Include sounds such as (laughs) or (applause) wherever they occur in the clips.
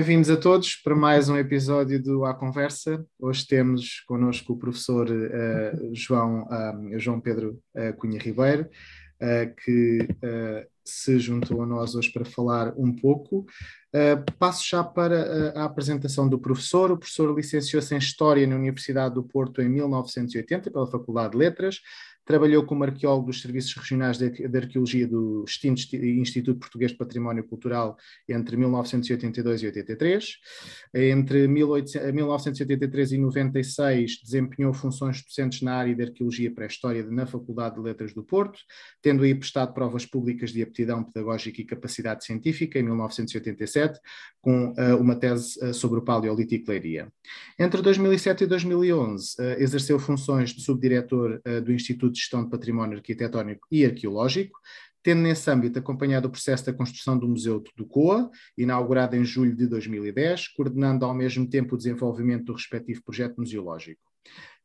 Bem-vindos a todos para mais um episódio do A Conversa. Hoje temos connosco o professor uh, João, um, João Pedro uh, Cunha Ribeiro, uh, que se juntou a nós hoje para falar um pouco. passo já para a apresentação do professor. O professor licenciou-se em História na Universidade do Porto em 1980 pela Faculdade de Letras Trabalhou como arqueólogo dos Serviços Regionais de, Arqueologia do extinto Instituto Português de Património Cultural entre 1982 e 83. Entre 1983 e 96 desempenhou funções docentes na área de Arqueologia Pré-História na Faculdade de Letras do Porto, tendo aí prestado provas públicas de aptidão pedagógica e capacidade científica em 1987, com uh, uma tese uh, sobre o Paleolítico Leiria. Entre 2007 e 2011 uh, eh, exerceu funções de subdiretor do Instituto Gestão de Património Arquitetónico e Arqueológico, tendo nesse âmbito acompanhado o processo da construção do Museu do COA, inaugurado em julho de 2010, coordenando ao mesmo tempo o desenvolvimento do respectivo projeto museológico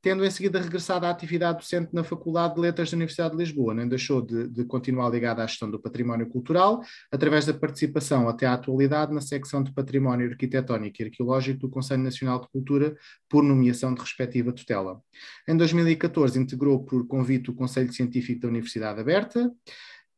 tendo em seguida regressado à atividade docente na Faculdade de Letras da Universidade de Lisboa. Nem deixou de, de continuar ligada à gestão do património cultural, através da participação até à atualidade na secção de Património Arquitetónico e Arqueológico do Conselho Nacional de Cultura, por nomeação de respectiva tutela. Em 2014 integrou por convite o Conselho Científico da Universidade Aberta,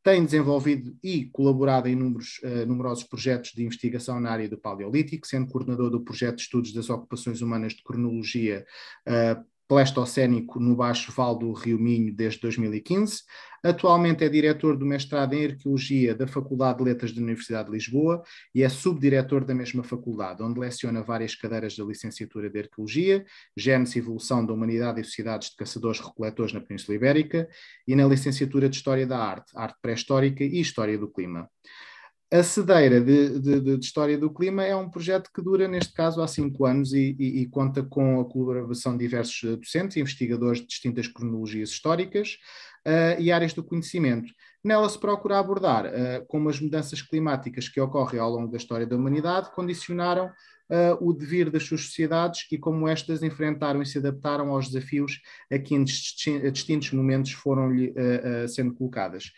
tem desenvolvido e colaborado em números, uh, numerosos projetos de investigação na área do Paleolítico, sendo coordenador do projeto de estudos das ocupações humanas de cronologia uh, Pleistocénico no Baixo Vale do Rio Minho desde 2015. Atualmente é diretor do mestrado em Arqueologia da Faculdade de Letras da Universidade de Lisboa e é subdiretor da mesma faculdade, onde leciona várias cadeiras da licenciatura de Arqueologia, Gênese e Evolução da Humanidade e Sociedades de Caçadores-Recoletores na Península Ibérica e na licenciatura de História da Arte, Arte Pré-Histórica e História do Clima. A Cedeira de, de, de, História do Clima é um projeto que dura, neste caso, há cinco anos e, e, e, conta com a colaboração de diversos docentes e investigadores de distintas cronologias históricas uh, e áreas do conhecimento. Nela se procura abordar uh, como as mudanças climáticas que ocorrem ao longo da história da humanidade condicionaram uh, o devir das suas sociedades e como estas enfrentaram e se adaptaram aos desafios a que em distintos momentos foram-lhe sendo colocadas.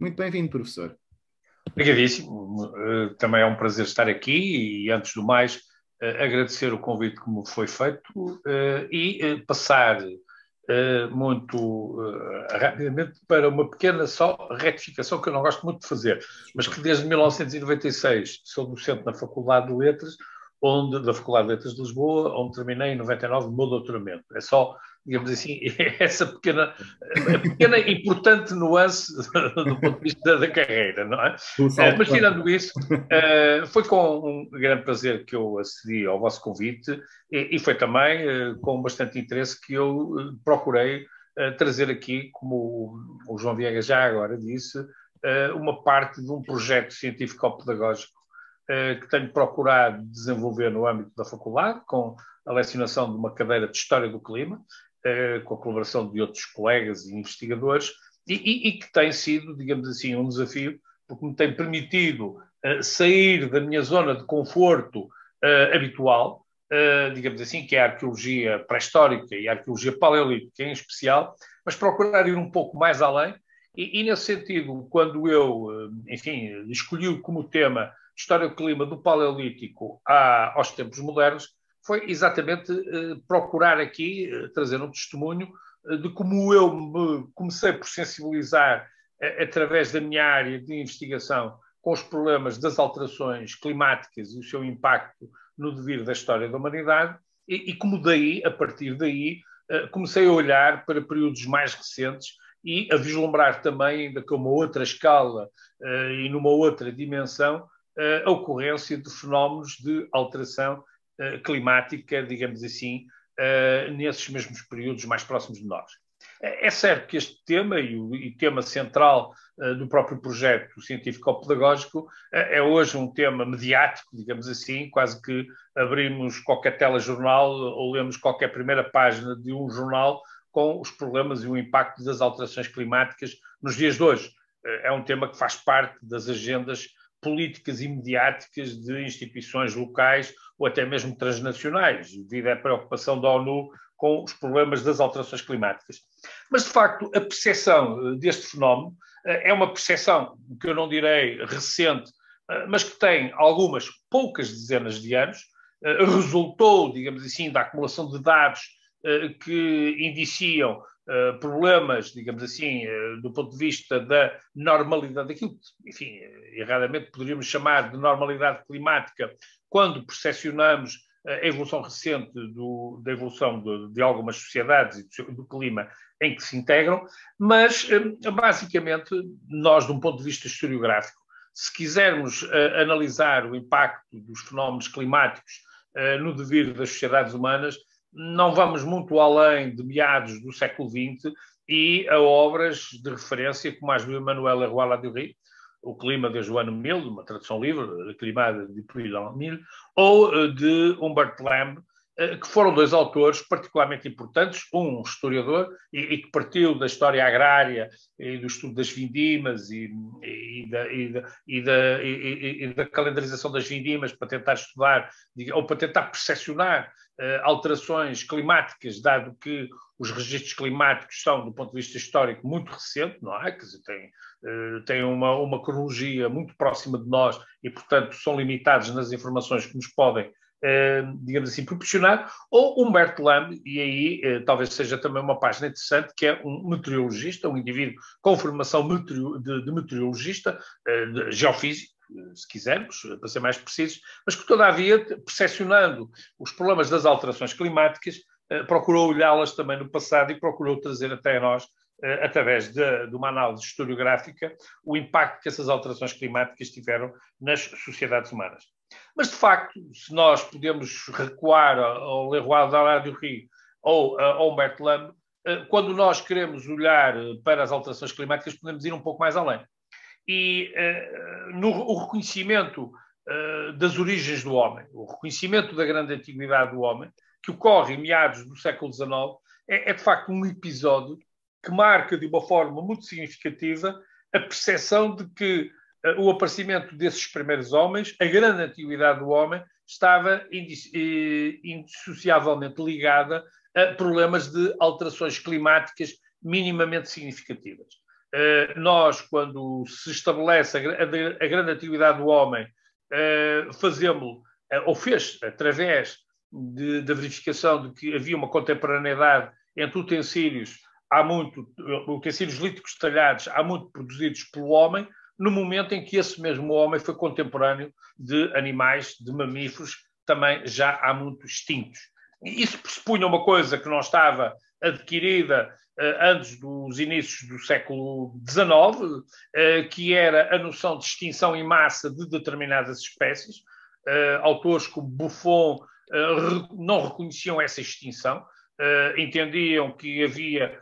Muito bem-vindo, professor. Obrigadíssimo. Eh, também é um prazer estar aqui e, antes do mais, eh, agradecer o convite que me foi feito eh, e passar muito rapidamente para uma pequena só retificação que eu não gosto muito de fazer, mas que desde 1996 sou docente na Faculdade de Letras, onde, da Faculdade de Letras de Lisboa, onde terminei em 99 o meu doutoramento. É só digamos assim, (laughs) essa pequena, pequena importante nuance do ponto de vista da carreira, não é? Uh, mas tirando isso, uh, foi com um grande prazer que eu acedi ao vosso convite e, foi também uh, com bastante interesse que eu procurei trazer aqui, como o, João Viegas já agora disse, uma parte de um projeto científico-pedagógico que tenho procurado desenvolver no âmbito da faculdade, com a lecionação de uma cadeira de História do Clima, eh, com a colaboração de outros colegas e investigadores, e, e, e, que tem sido, digamos assim, um desafio, porque me tem permitido uh, sair da minha zona de conforto uh, habitual, digamos assim, que é a arqueologia pré-histórica e a arqueologia paleolítica em especial, mas procurar ir um pouco mais além. E, e nesse sentido, quando eu, enfim, escolhi como tema História do Clima do Paleolítico aos tempos modernos, foi exatamente eh, procurar aqui eh, trazer um testemunho eh, de como eu me comecei por sensibilizar através da minha área de investigação com os problemas das alterações climáticas e o seu impacto no devir da história da humanidade e, e como daí, a partir daí, comecei a olhar para períodos mais recentes e a vislumbrar também, ainda com uma outra escala e numa outra dimensão, a ocorrência de fenómenos de alteração climática, digamos assim, uh, nesses mesmos períodos mais próximos de nós. É certo que este tema, e o e tema central uh, do próprio projeto científico-pedagógico, uh, é hoje um tema mediático, digamos assim, quase que abrimos qualquer telejornal ou lemos qualquer primeira página de um jornal com os problemas e o impacto das alterações climáticas nos dias de hoje. Uh, é um tema que faz parte das agendas políticas e mediáticas de instituições locais ou até mesmo transnacionais, devido à preocupação da ONU com os problemas das alterações climáticas. Mas, de facto, a percepção eh, deste fenómeno eh, é uma percepção, que eu não direi recente, mas que tem algumas poucas dezenas de anos, resultou, digamos assim, da acumulação de dados que indiciam problemas, digamos assim, uh, do ponto de vista da normalidade, daquilo que, enfim, erradamente poderíamos chamar de normalidade climática, quando percepcionamos a evolução recente do, da evolução de, de, algumas sociedades e do, do, clima em que se integram, mas eh, basicamente nós, de um ponto de vista historiográfico, se quisermos analisar o impacto dos fenómenos climáticos no devir das sociedades humanas, não vamos muito além de meados do século XX e a obras de referência como as do Emmanuel Leroy Ladurie, o clima de Joano Mil, uma tradução livre, Climada de Puilan Mil, ou eh, de Humbert Lamb, eh, que foram dois autores particularmente importantes, um historiador e, e, que partiu da história agrária e do estudo das vindimas e, e, da, da, da, e, da, calendarização das vindimas para tentar estudar ou para tentar percepcionar alterações climáticas, dado que os registros climáticos são, do ponto de vista histórico, muito recente, não é? Quer dizer, têm, uh, têm uma, uma cronologia muito próxima de nós e, portanto, são limitados nas informações que nos podem eh, digamos assim, proporcionar, ou Humberto Lamb, e aí eh, talvez seja também uma página interessante, que é um meteorologista, um indivíduo com formação de, meteorologista, eh, geofísico, se quisermos, para ser mais precisos, mas que, todavia, percepcionando os problemas das alterações climáticas, procurou olhá-las também no passado e procurou trazer até nós através de, de, uma análise historiográfica, o impacto que essas alterações climáticas tiveram nas sociedades humanas. Mas, de facto, se nós podemos recuar ao Leroy Daladieu ou ao Humberto Lamb, eh, quando nós queremos olhar para as alterações climáticas, podemos ir um pouco mais além. E uh, no o reconhecimento uh, das origens do homem, o reconhecimento da grande antiguidade do homem, que ocorre em meados do século XIX, é, é de facto um episódio que marca de uma forma muito significativa a percepção de que o aparecimento desses primeiros homens, a grande antiguidade do homem, estava indissociavelmente ligada a problemas de alterações climáticas minimamente significativas. Eh, nós, quando se estabelece a grande antiguidade do homem, eh, fazemos, ou fez, através da verificação de que havia uma contemporaneidade entre utensílios, há muito, utensílios líticos talhados, há muito produzidos pelo homem, no momento em que esse mesmo homem foi contemporâneo de animais, de mamíferos, também já há muito extintos. Isso pressupunha uma coisa que não estava adquirida antes dos inícios do século XIX, uh, que era a noção de extinção em massa de determinadas espécies. Uh, autores como Buffon não reconheciam essa extinção, entendiam que havia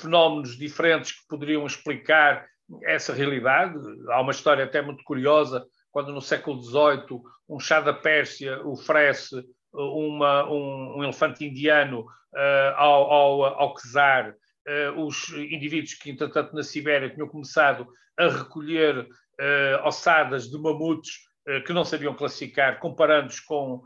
fenómenos diferentes que poderiam explicar essa realidade. Há uma história até muito curiosa, quando no século XVIII um chá da Pérsia oferece uma, um, um, elefante indiano uh, ao, ao, ao czar, os indivíduos que, entretanto, na Sibéria tinham começado a recolher uh, ossadas de mamutes uh, que não sabiam classificar, comparando-os com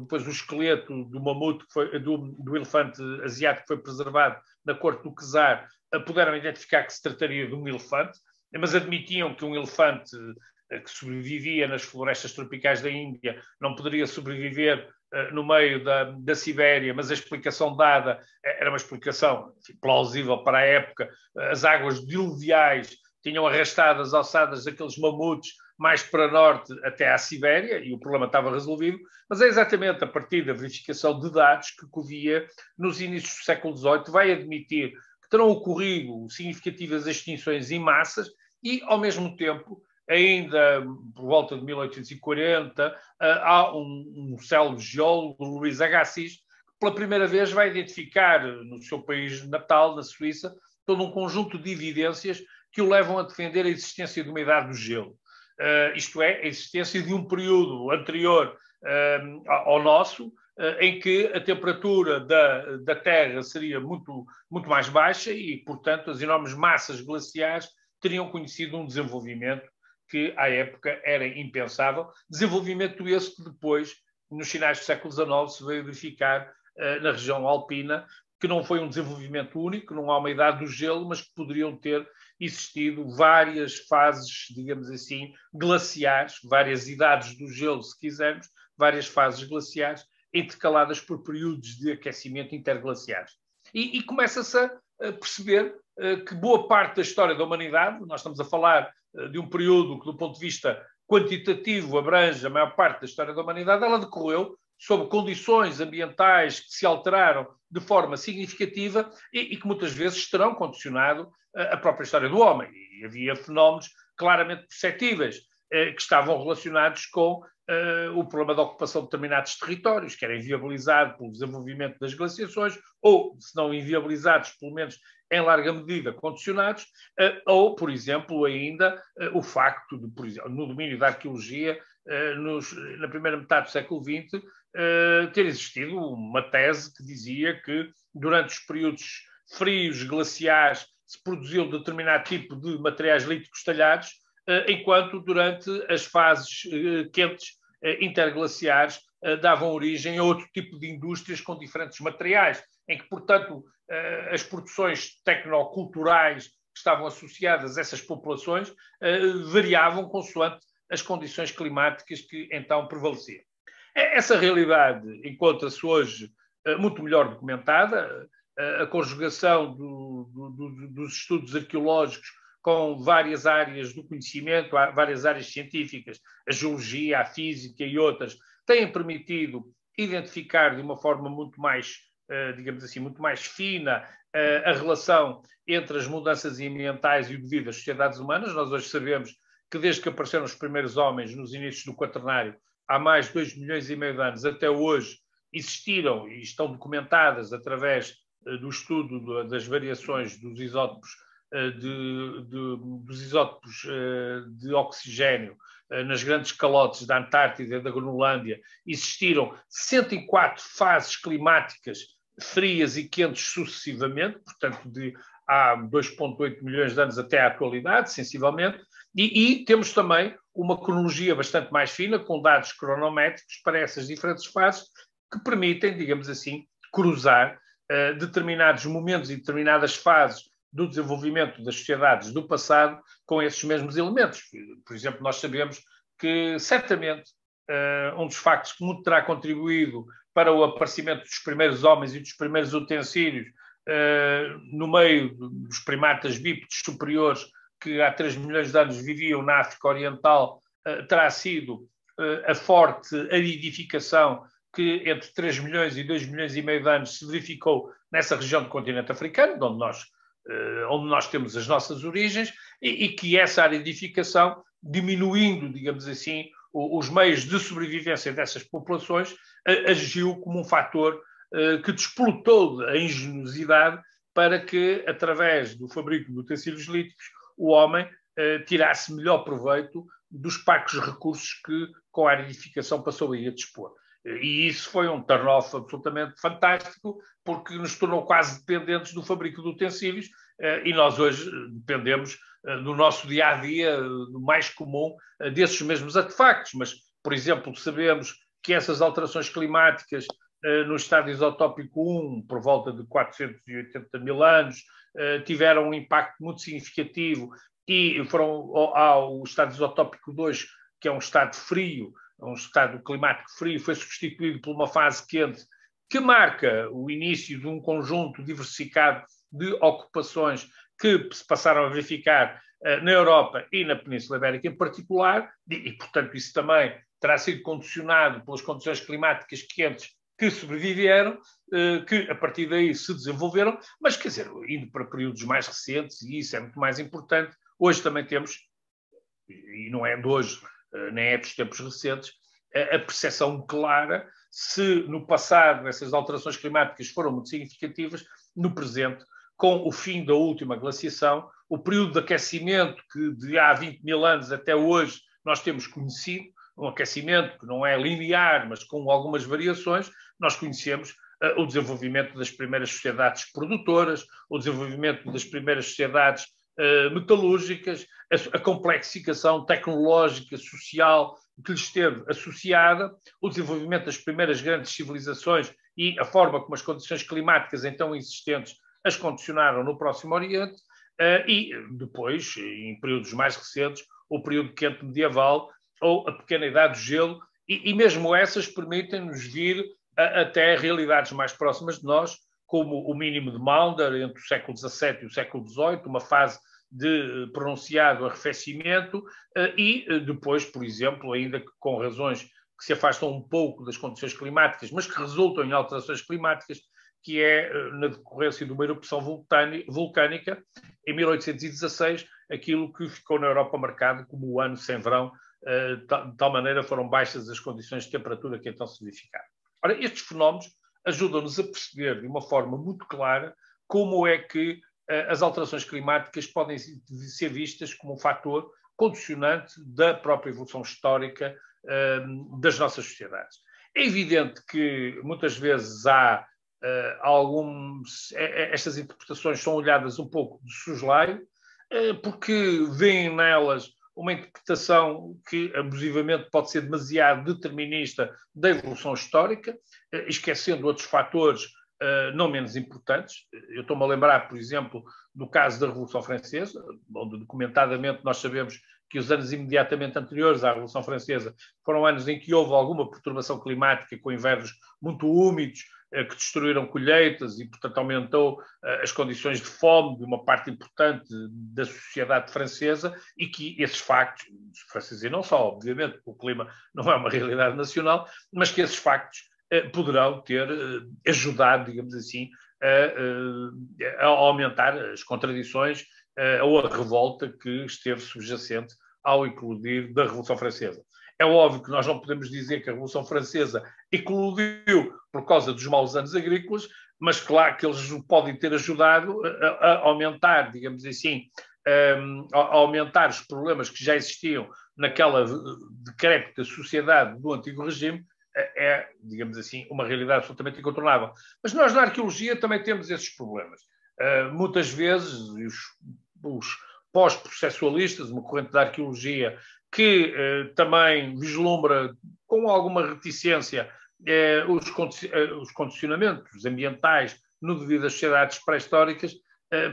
depois o esqueleto do mamute, foi, do, do elefante asiático que foi preservado na corte do czar, puderam identificar que se trataria de um elefante, mas admitiam que um elefante eh, que sobrevivia nas florestas tropicais da Índia não poderia sobreviver no meio da, da Sibéria, mas a explicação dada eh, era uma explicação plausível para a época. As águas diluviais tinham arrastado as alçadas daqueles mamutes mais para norte até à Sibéria e o problema estava resolvido, mas é exatamente a partir da verificação de dados que Covia, nos inícios do século XVIII, vai admitir terão ocorrido significativas extinções em massas e, ao mesmo tempo, ainda por volta de 1840, eh, há um, um célebre geólogo, Luís Agassiz, que pela primeira vez vai identificar no seu país natal, na Suíça, todo um conjunto de evidências que o levam a defender a existência de uma idade do gelo. Uh, isto é, a existência de um período anterior uh, ao nosso, eh, em que a temperatura da, da Terra seria muito, muito mais baixa e, portanto, as enormes massas glaciares teriam conhecido um desenvolvimento que, à época, era impensável. Desenvolvimento esse que depois, nos finais do século XIX, se veio verificar uh, na região alpina, que não foi um desenvolvimento único, não há uma idade do gelo, mas que poderiam ter existido várias fases, digamos assim, glaciares, várias idades do gelo, se quisermos, várias fases glaciares, intercaladas por períodos de aquecimento interglaciares. E, e começa-se a, perceber que boa parte da história da humanidade, nós estamos a falar uh, de um período que, do ponto de vista quantitativo, abrange a maior parte da história da humanidade, ela decorreu sob condições ambientais que se alteraram de forma significativa e, e que muitas vezes terão condicionado a, a própria história do homem. E havia fenómenos claramente perceptíveis eh, que estavam relacionados com eh, o problema da ocupação de determinados territórios, que era inviabilizado pelo desenvolvimento das glaciações, ou, se não inviabilizados, pelo menos em larga medida condicionados, eh, ou, por exemplo, ainda eh, o facto de, por exemplo, no domínio da arqueologia, eh, nos, na primeira metade do século XX, ter existido uma tese que dizia que durante os períodos frios, glaciares, se produziu determinado tipo de materiais líticos talhados, enquanto durante as fases quentes, interglaciares, davam origem a outro tipo de indústrias com diferentes materiais, em que, portanto, as produções tecnoculturais que estavam associadas a essas populações variavam consoante as condições climáticas que então prevaleciam. Essa realidade encontra-se hoje eh, muito melhor documentada. Eh, a conjugação do, do, dos estudos arqueológicos com várias áreas do conhecimento, várias áreas científicas, a geologia, a física e outras, têm permitido identificar de uma forma muito mais, eh, digamos assim, muito mais fina a relação entre as mudanças ambientais e o devido às sociedades humanas. Nós hoje sabemos que desde que apareceram os primeiros homens nos inícios do quaternário, há mais de 2 milhões e meio de anos até hoje existiram e estão documentadas através uh, do estudo das variações dos isótopos, de, de, dos isótopos de oxigênio nas grandes calotes da Antártida e da Groenlândia, existiram 104 fases climáticas frias e quentes sucessivamente, portanto, de há 2,8 milhões de anos até à atualidade, sensivelmente, e, e, temos também uma cronologia bastante mais fina, com dados cronométricos para essas diferentes fases, que permitem, digamos assim, cruzar uh, determinados momentos e determinadas fases do desenvolvimento das sociedades do passado com esses mesmos elementos. Por exemplo, nós sabemos que, certamente, uh, um dos factos que muito terá contribuído para o aparecimento dos primeiros homens e dos primeiros utensílios uh, no meio dos primatas bípedes superiores que há 3 milhões de anos viviam na África Oriental, uh, terá sido uh, a forte aridificação que entre 3 milhões e 2 milhões e meio de anos se verificou nessa região do continente africano, onde nós, onde nós temos as nossas origens, e, e, que essa aridificação, diminuindo, digamos assim, os meios de sobrevivência dessas populações, agiu como um fator que despolutou a engenhosidade para que, através do fabrico de utensílios líticos, o homem eh, tirasse melhor proveito dos parcos recursos que, com a aridificação, passou a ir a dispor. E isso foi um turn-off absolutamente fantástico, porque nos tornou quase dependentes do fabrico de utensílios, eh, e nós hoje dependemos eh, no nosso dia a dia, no mais comum, eh, desses mesmos artefactos. Mas, por exemplo, sabemos que essas alterações climáticas eh, no estado isotópico 1, por volta de 480 mil anos, eh, tiveram um impacto muito significativo e foram ao estado isotópico 2, que é um estado frio, um estado climático frio, foi substituído por uma fase quente que marca o início de um conjunto diversificado de ocupações que se passaram a verificar uh, na Europa e na Península Ibérica em particular, e, portanto isso também terá sido condicionado pelas condições climáticas quentes que sobreviveram, eh, que a partir daí se desenvolveram, mas quer dizer, indo para períodos mais recentes, e isso é muito mais importante, hoje também temos, e não é de hoje, eh, nem é dos tempos recentes, a percepção clara se no passado essas alterações climáticas foram muito significativas, no presente, com o fim da última glaciação, o período de aquecimento que de há 20 mil anos até hoje nós temos conhecido, um aquecimento que não é linear, mas com algumas variações, nós conhecemos uh, o desenvolvimento das primeiras sociedades produtoras, o desenvolvimento das primeiras sociedades uh, metalúrgicas, a, a, complexificação tecnológica, social que lhes esteve associada, o desenvolvimento das primeiras grandes civilizações e a forma como as condições climáticas então existentes as condicionaram no Próximo Oriente, uh, e depois, em períodos mais recentes, o período quente medieval ou a pequena idade do gelo, e, e mesmo essas permitem-nos vir a, até realidades mais próximas de nós, como o mínimo de Maunder entre o século XVII e o século XVIII, uma fase de pronunciado arrefecimento, eh, e eh, depois, por exemplo, ainda com razões que se afastam um pouco das condições climáticas, mas que resultam em alterações climáticas, que é eh, na decorrência de uma erupção vulcânica, em 1816, aquilo que ficou na Europa marcado como o ano sem verão, de tal maneira foram baixas as condições de temperatura que então se verificaram. Ora, estes fenómenos ajudam-nos a perceber de uma forma muito clara como é que as alterações climáticas podem ser vistas como um fator condicionante da própria evolução histórica hum, das nossas sociedades. É evidente que muitas vezes há alguns. É, é, estas interpretações são olhadas um pouco de soslaio, uh, porque veem nelas uma interpretação que abusivamente pode ser demasiado determinista da evolução histórica, uh, esquecendo outros fatores uh, não menos importantes. Eu estou-me a lembrar, por exemplo, do caso da Revolução Francesa, onde documentadamente nós sabemos que os anos imediatamente anteriores à Revolução Francesa foram anos em que houve alguma perturbação climática, com invernos muito úmidos, que destruíram colheitas e, portanto, aumentou uh, as condições de fome de uma parte importante da sociedade francesa e que esses factos, os franceses não só, obviamente, o clima não é uma realidade nacional, mas que esses factos eh, poderão ter eh, ajudado, digamos assim, a, eh, a aumentar as contradições ou a revolta que esteve subjacente ao eclodir da Revolução Francesa. É óbvio que nós não podemos dizer que a Revolução Francesa eclodiu por causa dos maus anos agrícolas, mas claro que eles podem ter ajudado a, a aumentar, digamos assim, a, a, aumentar os problemas que já existiam naquela decrépita sociedade do antigo regime, é, é, digamos assim, uma realidade absolutamente incontornável. Mas nós na arqueologia também temos esses problemas. Uh, muitas vezes os, os pós-processualistas, uma corrente da arqueologia que uh, também vislumbra com alguma reticência uh, os, os, condicionamentos ambientais no devido às sociedades pré-históricas,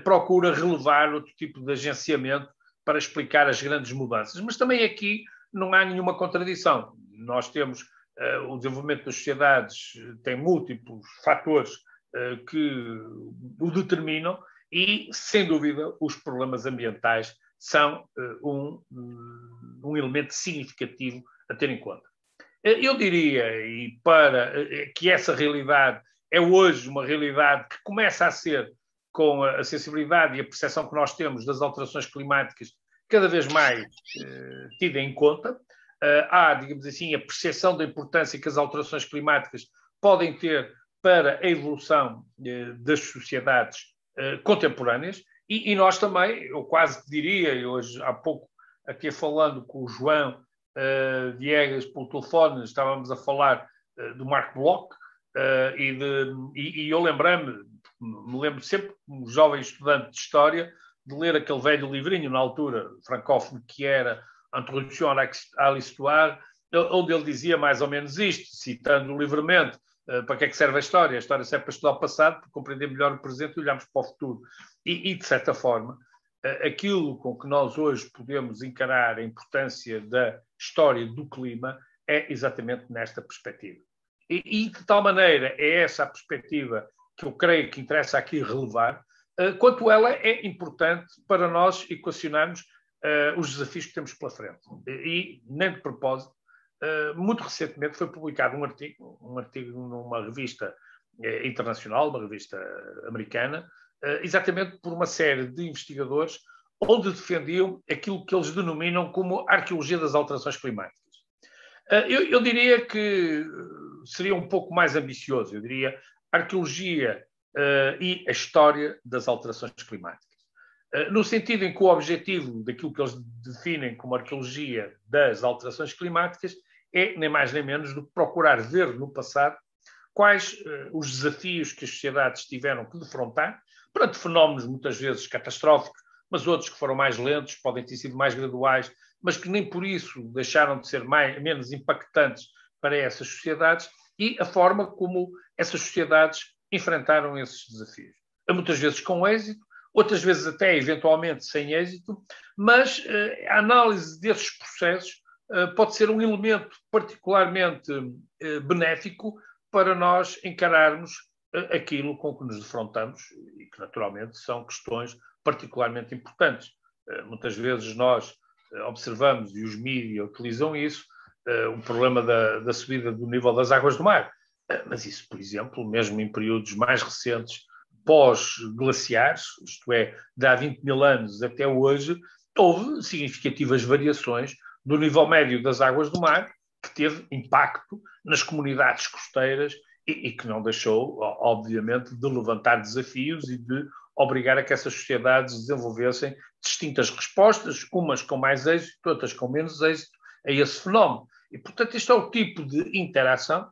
procura relevar outro tipo de agenciamento para explicar as grandes mudanças. Mas também aqui não há nenhuma contradição. Nós temos eh, o desenvolvimento das sociedades tem múltiplos fatores eh, que o determinam e, sem dúvida, os problemas ambientais são eh, um, um elemento significativo a ter em conta. Eu diria, e para que essa realidade é hoje uma realidade que começa a ser, com a sensibilidade e a percepção que nós temos das alterações climáticas, cada vez mais eh, tida em conta, uh, há, digamos assim, a percepção da importância que as alterações climáticas podem ter para a evolução das sociedades contemporâneas e, e, nós também, eu quase diria, hoje há pouco aqui falando com o João uh, Diegas pelo telefone, estávamos a falar do Marco Bloch e, de, e, e eu lembrei-me, me lembro sempre, como jovem estudante de História, de ler aquele velho livrinho na altura, francófono, que era Introdução à l'Histoire, onde ele dizia mais ou menos isto, citando livremente uh, para que é que serve a história. A história serve para estudar o passado, para compreender melhor o presente e olharmos para o futuro. E, e de certa forma, uh, aquilo com que nós hoje podemos encarar a importância da história do clima é exatamente nesta perspectiva. E, e de tal maneira é essa a perspectiva que eu creio que interessa aqui relevar, uh, quanto ela é importante para nós equacionarmos os desafios que temos pela frente. E, nem de propósito, muito recentemente foi publicado um artigo, um artigo numa revista uh, internacional, uma revista americana, exatamente por uma série de investigadores, onde defendiam aquilo que eles denominam como arqueologia das alterações climáticas. Eu, eu diria que seria um pouco mais ambicioso, eu diria arqueologia e a história das alterações climáticas. Eh, no sentido em que o objetivo daquilo que eles definem como arqueologia das alterações climáticas é, nem mais nem menos, do que procurar ver no passado quais uh, os desafios que as sociedades tiveram que defrontar perante fenómenos muitas vezes catastróficos, mas outros que foram mais lentos, podem ter sido mais graduais, mas que nem por isso deixaram de ser mais, menos impactantes para essas sociedades e a forma como essas sociedades enfrentaram esses desafios. Muitas vezes com êxito, outras vezes até eventualmente sem êxito, mas eh, a análise desses processos pode ser um elemento particularmente eh, benéfico para nós encararmos aquilo com que nos defrontamos e que naturalmente são questões particularmente importantes. Muitas vezes nós observamos e os mídias utilizam isso, o problema da, da subida do nível das águas do mar. Mas isso, por exemplo, mesmo em períodos mais recentes pós-glaciares, isto é, de há 20 mil anos até hoje, houve significativas variações do nível médio das águas do mar, que teve impacto nas comunidades costeiras e, e, que não deixou, obviamente, de levantar desafios e de obrigar a que essas sociedades desenvolvessem distintas respostas, umas com mais êxito, outras com menos êxito, a esse fenómeno. E, portanto, este é o tipo de interação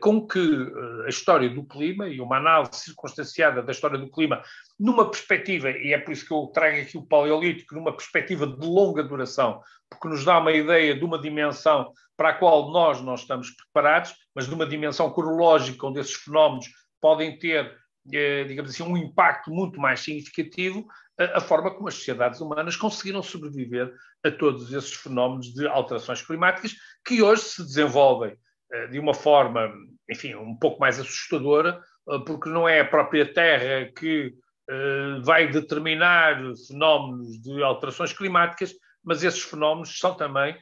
com que eh, a história do clima e uma análise circunstanciada da história do clima numa perspectiva, e é por isso que eu trago aqui o paleolítico, numa perspectiva de longa duração, porque nos dá uma ideia de uma dimensão para a qual nós não estamos preparados, mas de uma dimensão cronológica onde esses fenómenos podem ter, eh, digamos assim, um impacto muito mais significativo, a forma como as sociedades humanas conseguiram sobreviver a todos esses fenómenos de alterações climáticas que hoje se desenvolvem. eh, de uma forma, enfim, um pouco mais assustadora, eh, porque não é a própria Terra que eh, vai determinar fenómenos de alterações climáticas, mas esses fenómenos são também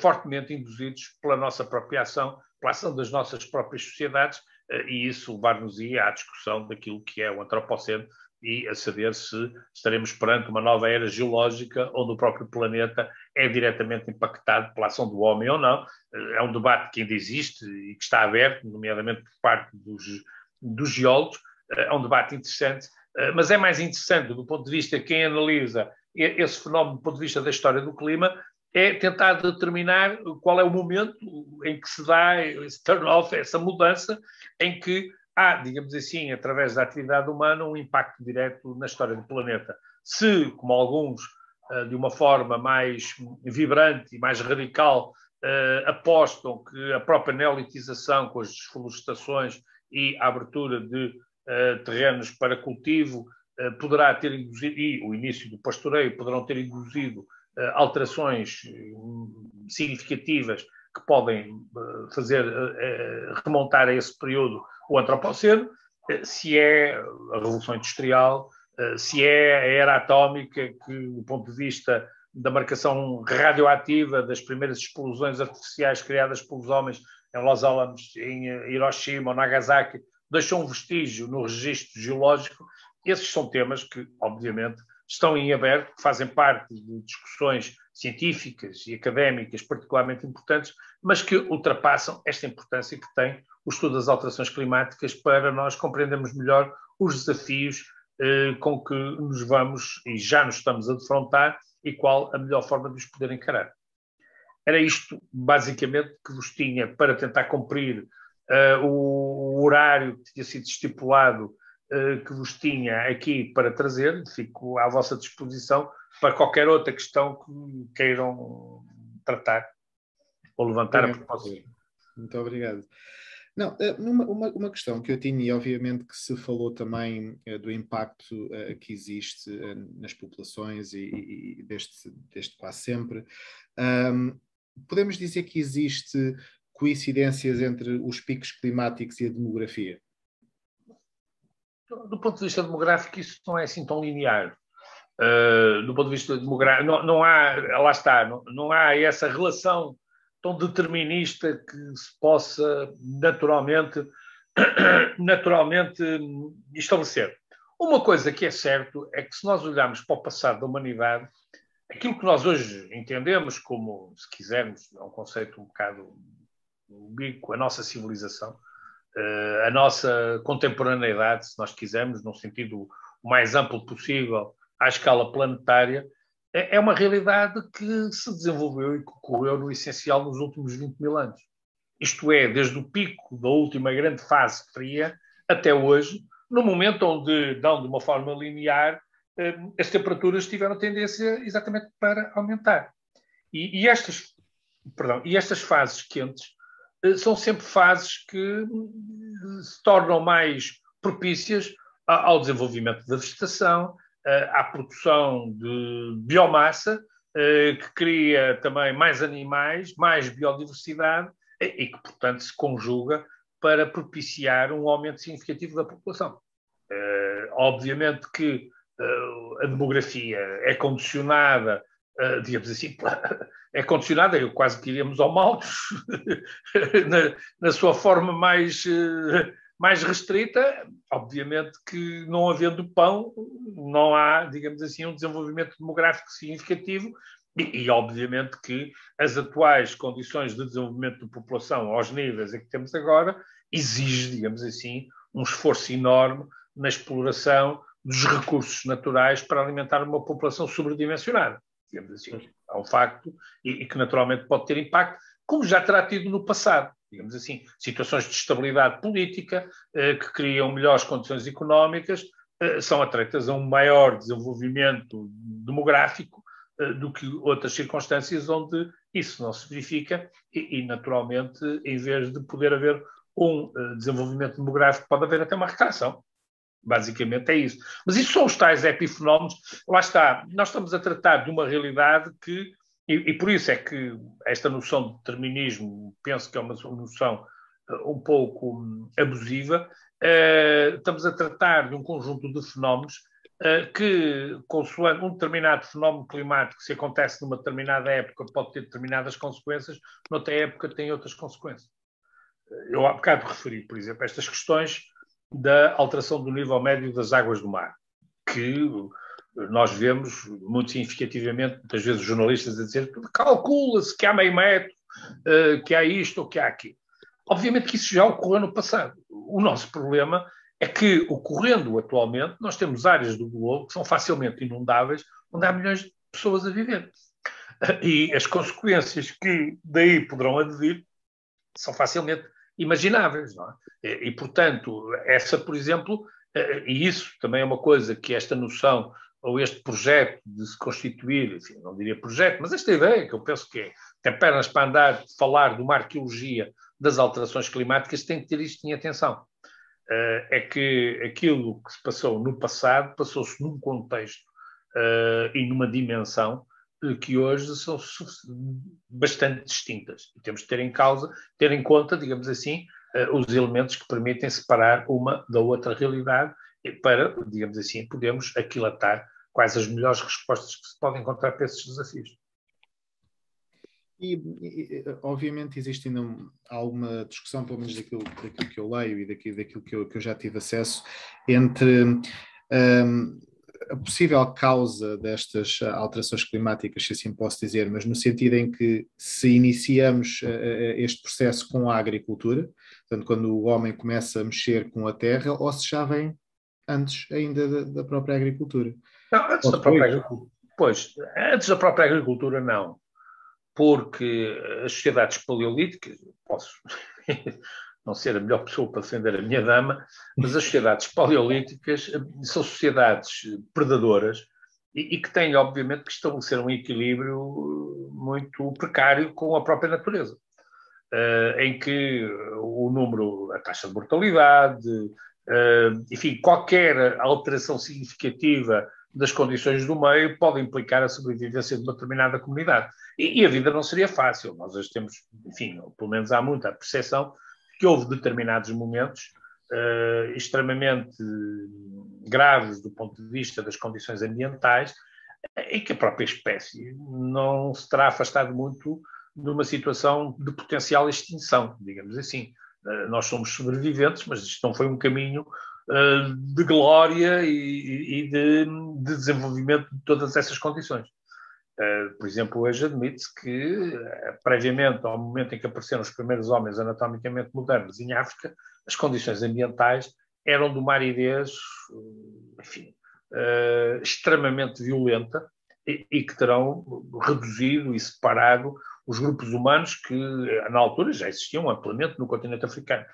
fortemente induzidos pela nossa própria ação, pela ação das nossas próprias sociedades, e isso levar-nos-ia à discussão daquilo que é o antropoceno e a saber se estaremos perante uma nova era geológica onde o próprio planeta é diretamente impactado pela ação do homem ou não. É um debate que ainda existe e que está aberto, nomeadamente por parte dos, dos geólogos. É um debate interessante, mas é mais interessante do ponto de vista de quem analisa esse fenómeno do ponto de vista da história do clima, é tentar determinar qual é o momento em que se dá esse turn-off, essa mudança, em que há, digamos assim, através da atividade humana, um impacto direto na história do planeta. Se, como alguns, eh, de uma forma mais vibrante e mais radical, eh, apostam que a própria neolitização, com as desflorestações e a abertura de eh, terrenos para cultivo, poderá ter induzido, e o início do pastoreio, poderão ter induzido alterações significativas que podem fazer remontar a esse período o antropoceno, eh, se é a Revolução Industrial, eh, se é a era atómica, que, do ponto de vista da marcação radioativa das primeiras explosões artificiais criadas pelos homens em Los Alamos, em eh, Hiroshima ou Nagasaki, deixou um vestígio no registro geológico. Esses são temas que, obviamente, estão em aberto, que fazem parte de discussões científicas e académicas particularmente importantes, mas que ultrapassam esta importância que tem o estudo das alterações climáticas para nós compreendermos melhor os desafios eh, com que nos vamos e já nos estamos a defrontar e qual a melhor forma de os poder encarar. Era isto, basicamente, que vos tinha para tentar cumprir uh, o, horário que tinha sido estipulado, uh, que vos tinha aqui para trazer. Fico à vossa disposição para qualquer outra questão que queiram tratar ou levantar a propósito. Muito obrigado. Não, eh, uma, uma, questão que eu tinha, e obviamente que se falou também uh, do impacto uh, que existe nas populações e, e deste, deste quase sempre, um, podemos dizer que existe coincidências entre os picos climáticos e a demografia? Do ponto de vista demográfico, isso não é assim tão linear. Uh, do ponto de vista demográfico, não, não há, lá está, não, não há essa relação tão determinista que se possa naturalmente, (coughs) naturalmente estabelecer. Uma coisa que é certo é que se nós olharmos para o passado da humanidade, aquilo que nós hoje entendemos como, se quisermos, é um conceito um bocado ubico, a nossa civilização, eh, a nossa contemporaneidade, se nós quisermos, num sentido o mais amplo possível, à escala planetária, é, é uma realidade que se desenvolveu e que ocorreu no essencial nos últimos 20 mil anos. Isto é, desde o pico da última grande fase fria até hoje, no momento onde, não de uma forma linear, eh, as temperaturas tiveram tendência exatamente para aumentar. E, e, estas, perdão, e estas fases quentes uh, são sempre fases que se tornam mais propícias ao desenvolvimento da vegetação, à produção de biomassa, que cria também mais animais, mais biodiversidade e que, portanto, se conjuga para propiciar um aumento significativo da população. Obviamente que a demografia é condicionada, digamos assim, (laughs) é condicionada, eu quase que iríamos ao Maltos, (laughs) na, na, sua forma mais mais restrita, obviamente que não havendo pão, não há, digamos assim, um desenvolvimento demográfico significativo e, e, obviamente que as atuais condições de desenvolvimento de população aos níveis em que temos agora exige, digamos assim, um esforço enorme na exploração dos recursos naturais para alimentar uma população sobredimensionada, digamos assim. É um facto e, e que naturalmente pode ter impacto, como já terá tido no passado digamos assim, situações de estabilidade política eh, que criam melhores condições económicas, eh, são atreitas a um maior desenvolvimento demográfico eh, do que outras circunstâncias onde isso não se verifica e, e naturalmente, em vez de poder haver um desenvolvimento demográfico, pode haver até uma retração. Basicamente é isso. Mas isso são os tais epifenómenos. Lá está, nós estamos a tratar de uma realidade que e, e, por isso é que esta noção de determinismo penso que é uma noção uh, um pouco um, abusiva. Uh, estamos a tratar de um conjunto de fenómenos uh, que, consoante um determinado fenómeno climático, se acontece numa determinada época, pode ter determinadas consequências, noutra época tem outras consequências. Eu há bocado referi, por exemplo, estas questões da alteração do nível médio das águas do mar, que nós vemos muito significativamente, muitas vezes, jornalistas a dizer calcula-se que há meio metro, eh, que há isto ou que há aquilo. Obviamente que isso já ocorreu no passado. O nosso problema é que, ocorrendo atualmente, nós temos áreas do globo que são facilmente inundáveis, onde há milhões de pessoas a viver. E as consequências que daí poderão advir são facilmente imagináveis. É? e, portanto, essa, por exemplo, eh, e isso também é uma coisa que esta noção ou este projeto de se constituir, enfim, não diria projeto, mas esta ideia que eu penso que é, tem pernas para andar, falar de uma arqueologia das alterações climáticas, tem que ter isto em atenção. Uh, é que aquilo que se passou no passado passou-se num contexto uh, e numa dimensão uh, que hoje são bastante distintas. E temos de ter em causa, ter em conta, digamos assim, os elementos que permitem separar uma da outra realidade para, digamos assim, podermos aquilatar quais as melhores respostas que se podem encontrar para esses desafios. E, e, obviamente existe ainda alguma discussão, pelo menos daquilo, daquilo que eu leio e daquilo, daquilo que, eu, que eu já tive acesso, entre um, a possível causa destas alterações climáticas, se assim posso dizer, mas no sentido em que se iniciamos uh, este processo com a agricultura, portanto, quando o homem começa a mexer com a terra, ou se já vem antes ainda da, da própria agricultura. Não, antes da própria agricultura. Pois, antes da própria agricultura, não. Porque as sociedades paleolíticas, posso (laughs) não ser a melhor pessoa para defender a minha dama, mas as sociedades paleolíticas são sociedades predadoras e, e, que têm, obviamente, que estabelecer um equilíbrio muito precário com a própria natureza, uh, em que o número, a taxa de mortalidade, uh, enfim, qualquer alteração significativa das condições do meio pode implicar a sobrevivência de uma determinada comunidade. E, e, a vida não seria fácil. Nós hoje temos, enfim, pelo menos há muita percepção que houve determinados momentos uh, extremamente graves do ponto de vista das condições ambientais e que a própria espécie não se terá afastado muito de uma situação de potencial extinção, digamos assim. Uh, nós somos sobreviventes, mas isto não foi um caminho de glória e, e de, de, desenvolvimento de todas essas condições. Uh, por exemplo, hoje admite-se que, uh, previamente ao momento em que apareceram os primeiros homens anatomicamente modernos em África, as condições ambientais eram de uma aridez, enfim, extremamente violenta e, e que terão reduzido e separado os grupos humanos que, na altura, já existiam amplamente no continente africano.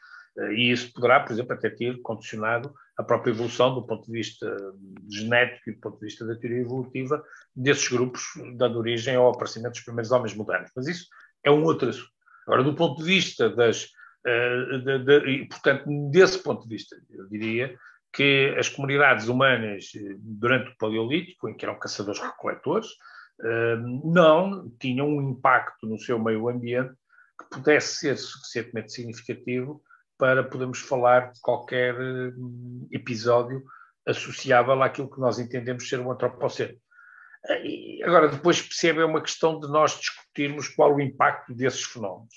E isso poderá, por exemplo, até ter condicionado a própria evolução do ponto de vista genético e do ponto de vista da teoria evolutiva desses grupos, dando origem ao aparecimento dos primeiros homens modernos. Mas isso é um outro assunto. Agora, do ponto de vista das. De, de, e, portanto, desse ponto de vista, eu diria que as comunidades humanas, durante o Paleolítico, em que eram caçadores-recoletores, não tinham um impacto no seu meio ambiente que pudesse ser suficientemente significativo para podermos falar de qualquer hum, episódio associável àquilo que nós entendemos ser um antropoceno. E agora, depois percebe, é uma questão de nós discutirmos qual o impacto desses fenómenos.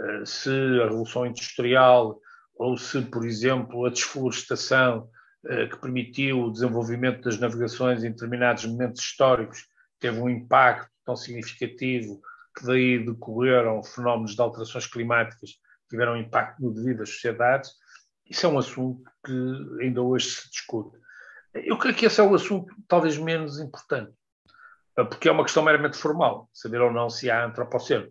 Eh, se a Revolução Industrial ou se, por exemplo, a desflorestação eh, que permitiu o desenvolvimento das navegações em determinados momentos históricos teve um impacto tão significativo que daí decorreram fenómenos de alterações climáticas tiveram impacto no devido às sociedades, isso é um assunto que ainda hoje se discute. Eu creio que esse é o assunto talvez menos importante, porque é uma questão meramente formal, saber ou não se há antropoceno.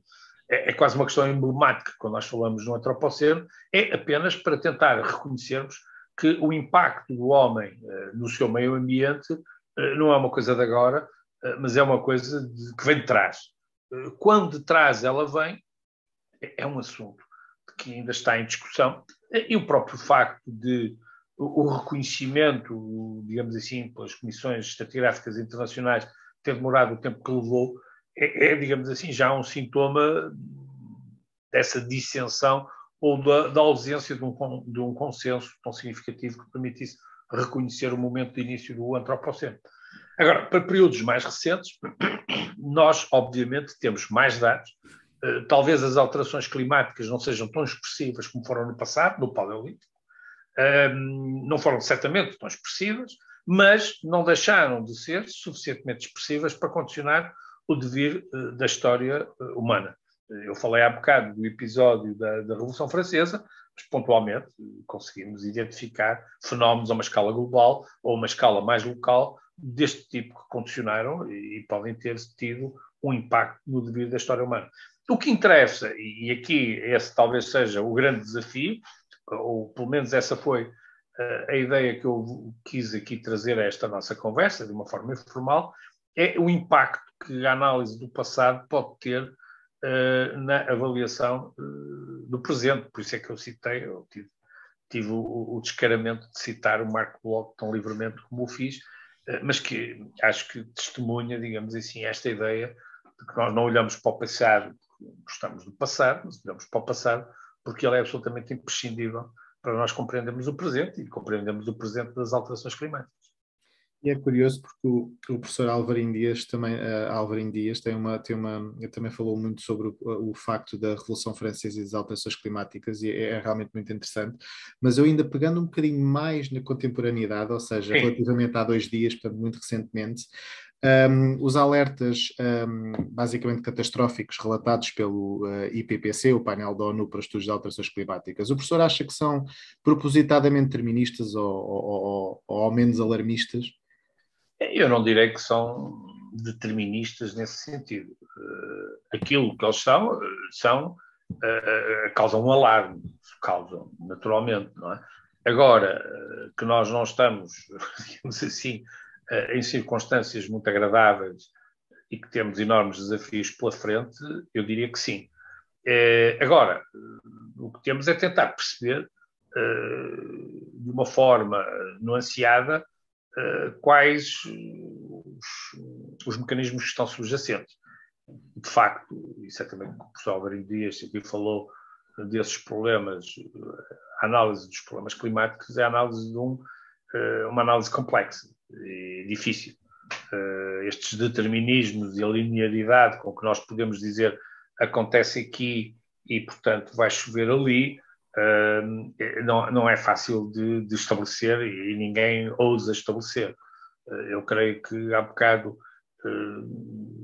É, é quase uma questão emblemática quando nós falamos no antropoceno, é apenas para tentar reconhecermos que o impacto do homem uh, no seu meio ambiente uh, não é uma coisa de agora, mas é uma coisa de, que vem de trás. quando de trás ela vem, é, é um assunto que ainda está em discussão, e o próprio facto de o reconhecimento, digamos assim, pelas comissões estratigráficas internacionais ter demorado o tempo que levou, é, é digamos assim, já um sintoma dessa dissensão ou da, da ausência de um, de um, consenso tão significativo que permitisse reconhecer o momento de início do antropoceno. Agora, para períodos mais recentes, nós, obviamente, temos mais dados, eh, talvez as alterações climáticas não sejam tão expressivas como foram no passado, no Paleolítico, ehm, não foram certamente tão expressivas, mas não deixaram de ser suficientemente expressivas para condicionar o devir eh, da história eh, humana. Eu falei há bocado do episódio da, da, Revolução Francesa, mas pontualmente conseguimos identificar fenómenos a uma escala global ou uma escala mais local deste tipo que condicionaram e, e podem ter tido um impacto no devir da história humana. O que interessa, e aqui esse talvez seja o grande desafio, ou pelo menos essa foi eh, a ideia que eu quis aqui trazer a esta nossa conversa, de uma forma informal, é o impacto que a análise do passado pode ter uh, na avaliação uh, do presente. Por isso é que eu citei, eu tive, tive o, o, descaramento de citar o Marco Bloch tão livremente como o fiz, uh, mas que acho que testemunha, digamos assim, esta ideia de que nós não olhamos para o passado gostamos do passado, mas olhamos para o passado porque ele é absolutamente imprescindível para nós compreendermos o presente e compreendermos o presente das alterações climáticas. E é curioso porque o, o professor Alvarim Dias também, uh, Alvarim Dias tem uma, tem uma, também falou muito sobre o, o, facto da Revolução Francesa e das alterações climáticas e é, é, realmente muito interessante. Mas eu ainda pegando um bocadinho mais na contemporaneidade, ou seja, Sim. relativamente há dois dias, portanto muito recentemente, um, os alertas um, basicamente catastróficos relatados pelo uh, IPPC, o painel da ONU para estudos de alterações climáticas, o professor acha que são propositadamente deterministas ou, ou, ou, ou ao menos alarmistas? Eu não direi que são deterministas nesse sentido. Uh, aquilo que eles são, são uh, causam um alarme, causam naturalmente, não é? Agora, que nós não estamos, (laughs) digamos assim, eh, em circunstâncias muito agradáveis e que temos enormes desafios pela frente, eu diria que sim. Eh, agora, o que temos é tentar perceber eh, de uma forma nuanceada quais os, os, mecanismos que estão subjacentes. De facto, e certamente o professor Alvarinho Dias aqui falou desses problemas, a análise dos problemas climáticos é a análise de um, uma análise complexa e difícil. Uh, estes determinismos e a linearidade com que nós podemos dizer acontece aqui e, portanto, vai chover ali, uh, não, não é fácil de, de, estabelecer e ninguém ousa estabelecer. Eu creio que há bocado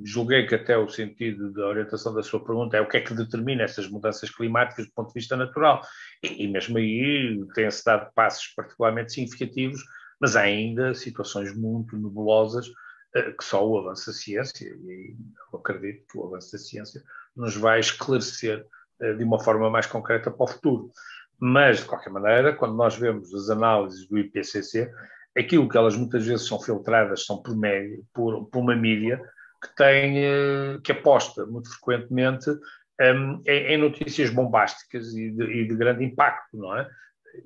julguei que até o sentido da orientação da sua pergunta é o que é que determina essas mudanças climáticas do ponto de vista natural. E, e mesmo aí tem-se dado passos particularmente significativos mas há ainda situações muito nebulosas uh, que só o avanço da ciência, e eu acredito que o avanço da ciência nos vai esclarecer uh, de uma forma mais concreta para o futuro. Mas, de qualquer maneira, quando nós vemos as análises do IPCC, aquilo que elas muitas vezes são filtradas são por, média, por, por uma mídia que tem, eh, que aposta muito frequentemente um, em, notícias bombásticas e de, e de, grande impacto, não é?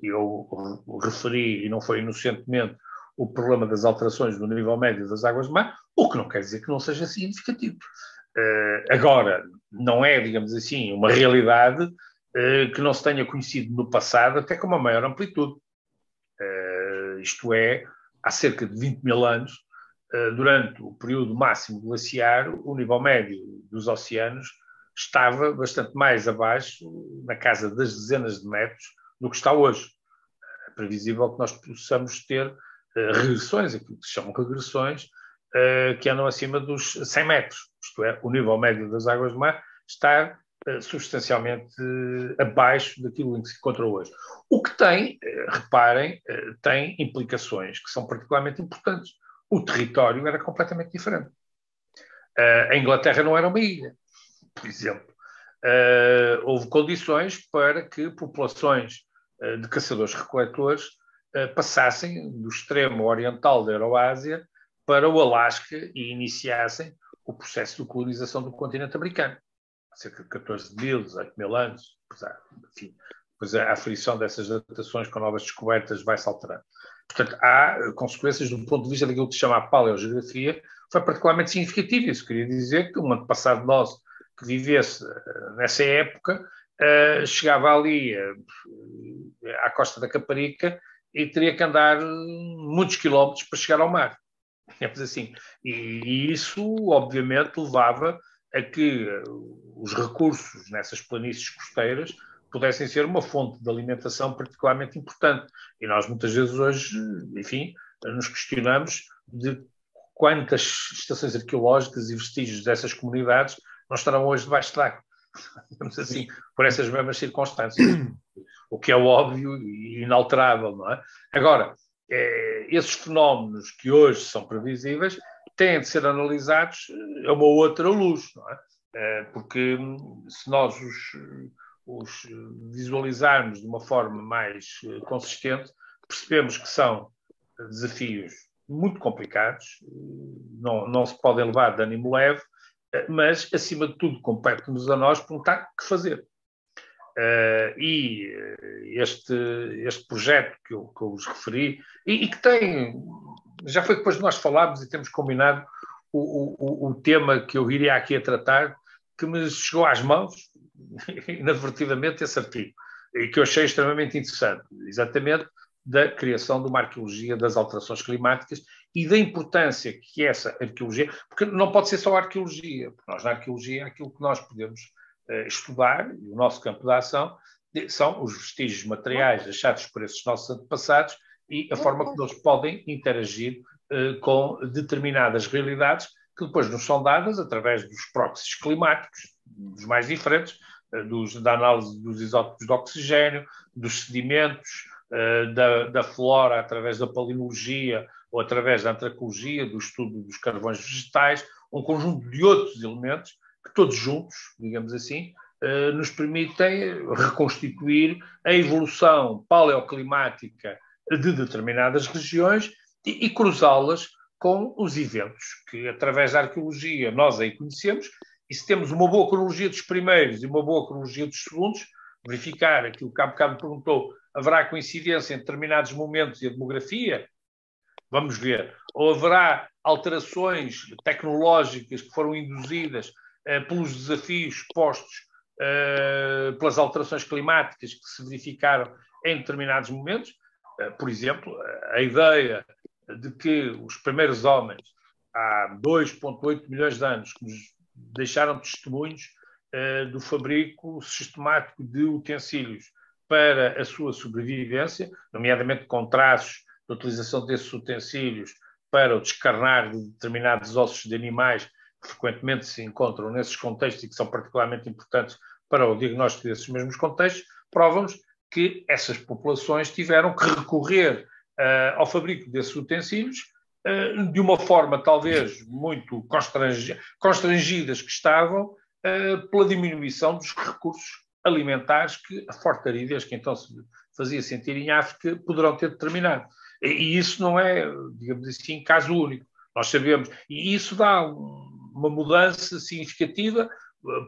Eu referi, e não foi inocentemente, o problema das alterações do nível médio das águas do mar, o que não quer dizer que não seja significativo. Uh, agora, não é, digamos assim, uma realidade uh, que não se tenha conhecido no passado, até com uma maior amplitude. Uh, isto é, há cerca de 20 mil anos, durante o período máximo glaciar, o nível médio dos oceanos estava bastante mais abaixo, na casa das dezenas de metros, do que está hoje. É previsível que nós possamos ter uh, regressões, aquilo que se chamam regressões, uh, que andam acima dos 100 metros. Isto é, o nível médio das águas do mar está substancialmente abaixo daquilo em que se encontra hoje. O que tem, reparem, tem implicações que são particularmente importantes. O território era completamente diferente. a Inglaterra não era uma ilha por exemplo, uh, houve condições para que populações uh, de caçadores-recoletores uh, passassem do extremo oriental da Euroásia para o Alasca e iniciassem o processo de colonização do continente americano. Há cerca de 14 mil, 18 mil anos, apesar, enfim, depois a aferição dessas datações com novas descobertas vai-se alterando. Portanto, há consequências do ponto de vista daquilo que se chama a paleogeografia, foi particularmente significativo. Isso queria dizer que um antepassado nosso que vivesse eh, nessa época uh, chegava ali à costa da Caparica e teria que andar muitos quilómetros para chegar ao mar. Assim. E isso, obviamente, levava a que os recursos nessas planícies costeiras pudessem ser uma fonte de alimentação particularmente importante. E nós muitas vezes hoje, enfim, nos questionamos de quantas estações arqueológicas e vestígios dessas comunidades não estarão hoje debaixo de água, (laughs) digamos assim, por essas mesmas circunstâncias. O que é óbvio e inalterável, não é? Agora, é, esses fenómenos que hoje são previsíveis têm de ser analisados a uma outra luz, não é? é porque hum, se nós os, os visualizarmos de uma forma mais eh, consistente, percebemos que são desafios muito complicados, não, não se podem levar de ânimo leve, mas, acima de tudo, compete-nos a nós perguntar o que fazer. Uh, e eh, este, este projeto que eu, que eu vos referi, e, e, que tem, já foi depois de nós falarmos e temos combinado o, o, o tema que eu iria aqui a tratar, que me chegou às mãos, (laughs) inadvertidamente, esse artigo, e que eu achei extremamente interessante, exatamente da criação de uma arqueologia das alterações climáticas e da importância que essa arqueologia, porque não pode ser só arqueologia, porque nós na arqueologia aquilo que nós podemos uh, estudar, e o nosso campo de ação, são os vestígios materiais achados por esses nossos antepassados e a forma como eles podem interagir uh, com determinadas realidades que depois nos são dadas através dos próximos climáticos, dos mais diferentes, uh, dos, da análise dos isótopos de oxigênio, dos sedimentos, da, da flora através da palinologia, ou através da antracologia, do estudo dos carvões vegetais, um conjunto de outros elementos que todos juntos, digamos assim, eh, nos permitem reconstituir a evolução paleoclimática de determinadas regiões e, e cruzá-las com os eventos que, através da arqueologia, nós aí conhecemos, e se temos uma boa cronologia dos primeiros e uma boa cronologia dos segundos, verificar aquilo que há bocado perguntou, haverá coincidência em determinados momentos e a demografia, Vamos ver. Ou haverá alterações tecnológicas que foram induzidas eh, pelos desafios postos eh, pelas alterações climáticas que se verificaram em determinados momentos. Eh, por exemplo, a ideia de que os primeiros homens, há 2,8 milhões de anos, que nos deixaram testemunhos eh, do fabrico sistemático de utensílios para a sua sobrevivência, nomeadamente com traços da utilização desses utensílios para o descarnar de determinados ossos de animais que frequentemente se encontram nesses contextos e que são particularmente importantes para o diagnóstico desses mesmos contextos, provam-nos que essas populações tiveram que recorrer uh, ao fabrico desses utensílios uh, de uma forma talvez muito constrangidas que estavam uh, pela diminuição dos recursos alimentares que a forte aridez que então se fazia sentir em África poderão ter determinado. E isso não é, digamos assim, caso único. Nós sabemos, e isso dá uma mudança significativa,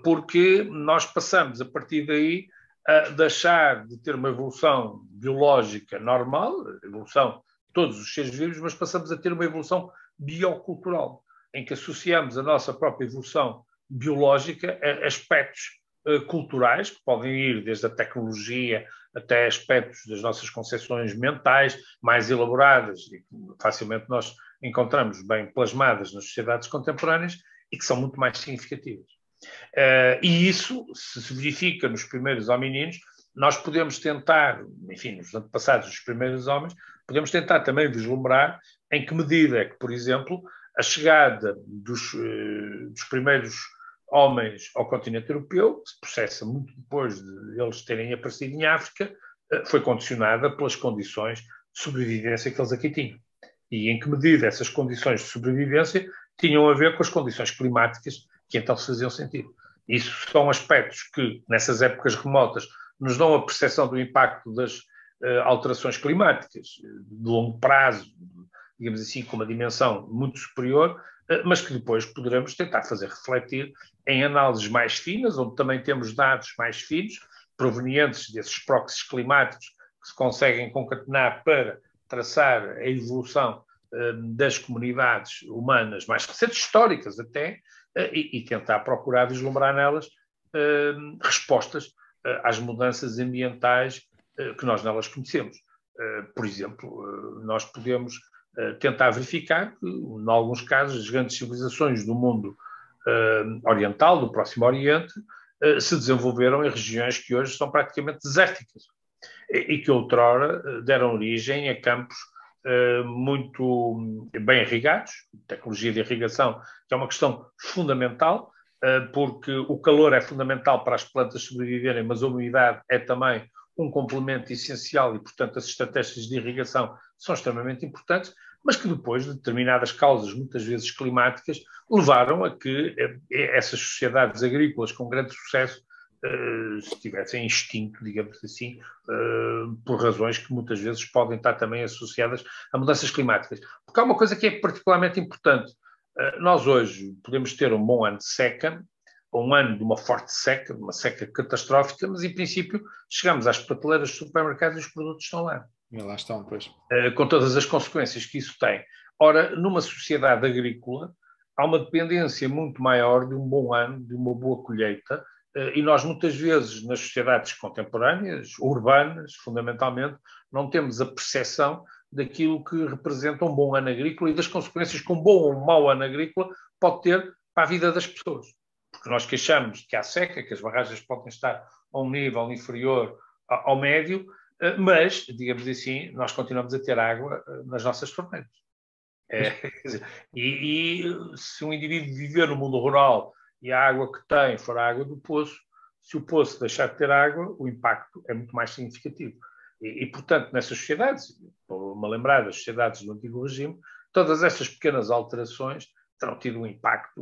porque nós passamos a partir daí a deixar de ter uma evolução biológica normal, evolução todos os seres vivos, mas passamos a ter uma evolução biocultural, em que associamos a nossa própria evolução biológica a aspectos uh, culturais, que podem ir desde a tecnologia até aspectos das nossas concepções mentais mais elaboradas e que facilmente nós encontramos bem plasmadas nas sociedades contemporâneas e que são muito mais significativas. Uh, e isso, se verifica nos primeiros homininos, nós podemos tentar, enfim, nos antepassados dos primeiros homens, podemos tentar também vislumbrar em que medida é que, por exemplo, a chegada dos, uh, dos primeiros homens ao continente europeu, que se processa muito depois de eles terem aparecido em África, uh, foi condicionada pelas condições de sobrevivência que eles aqui tinham. E em que medida essas condições de sobrevivência tinham a ver com as condições climáticas que então se faziam sentir. Isso são aspectos que, nessas épocas remotas, nos dão a percepção do impacto das alterações climáticas de longo prazo, digamos assim, com uma dimensão muito superior, uh, mas que depois poderemos tentar fazer refletir em análises mais finas, onde também temos dados mais finos, provenientes desses proxies climáticos que se conseguem concatenar para traçar a evolução das comunidades humanas mais recentes, históricas até, eh, e, e, tentar procurar vislumbrar nelas respostas às mudanças ambientais que nós nelas conhecemos. por exemplo, nós podemos tentar verificar que, em alguns casos, as grandes civilizações do mundo oriental, do Próximo Oriente, se desenvolveram em regiões que hoje são praticamente desérticas e, que outrora deram origem a campos eh, muito bem irrigados, tecnologia de irrigação, que é uma questão fundamental, eh, porque o calor é fundamental para as plantas sobreviverem, mas a umidade é também um complemento essencial e, portanto, as estratégias de irrigação são extremamente importantes, mas que depois, de determinadas causas, muitas vezes climáticas, levaram a que eh, essas sociedades agrícolas com grande sucesso uh, estivessem extinto, digamos assim, por razões que muitas vezes podem estar também associadas a mudanças climáticas. Porque há uma coisa que é particularmente importante. Nós hoje podemos ter um bom ano de seca, ou um ano de uma forte seca, de uma seca catastrófica, mas em princípio chegamos às prateleiras dos supermercados e os produtos estão lá. E lá estão, pois. com todas as consequências que isso tem. Ora, numa sociedade agrícola, há uma dependência muito maior de um bom ano, de uma boa colheita, eh, e nós muitas vezes nas sociedades contemporâneas, urbanas, fundamentalmente, não temos a percepção daquilo que representa um bom ano agrícola e das consequências que um bom ou um mau ano agrícola pode ter para a vida das pessoas. Porque nós queixamos que há seca, que as barragens podem estar a um nível inferior ao médio, eh, mas, digamos assim, nós continuamos a ter água eh, nas nossas torneiras. É, (laughs) e, e se um indivíduo viver no mundo rural e a água que tem for a água do poço, se o poço deixar de ter água, o impacto é muito mais significativo. E, e portanto, nessas sociedades, estou-me a lembrar das sociedades do antigo regime, todas essas pequenas alterações terão tido um impacto,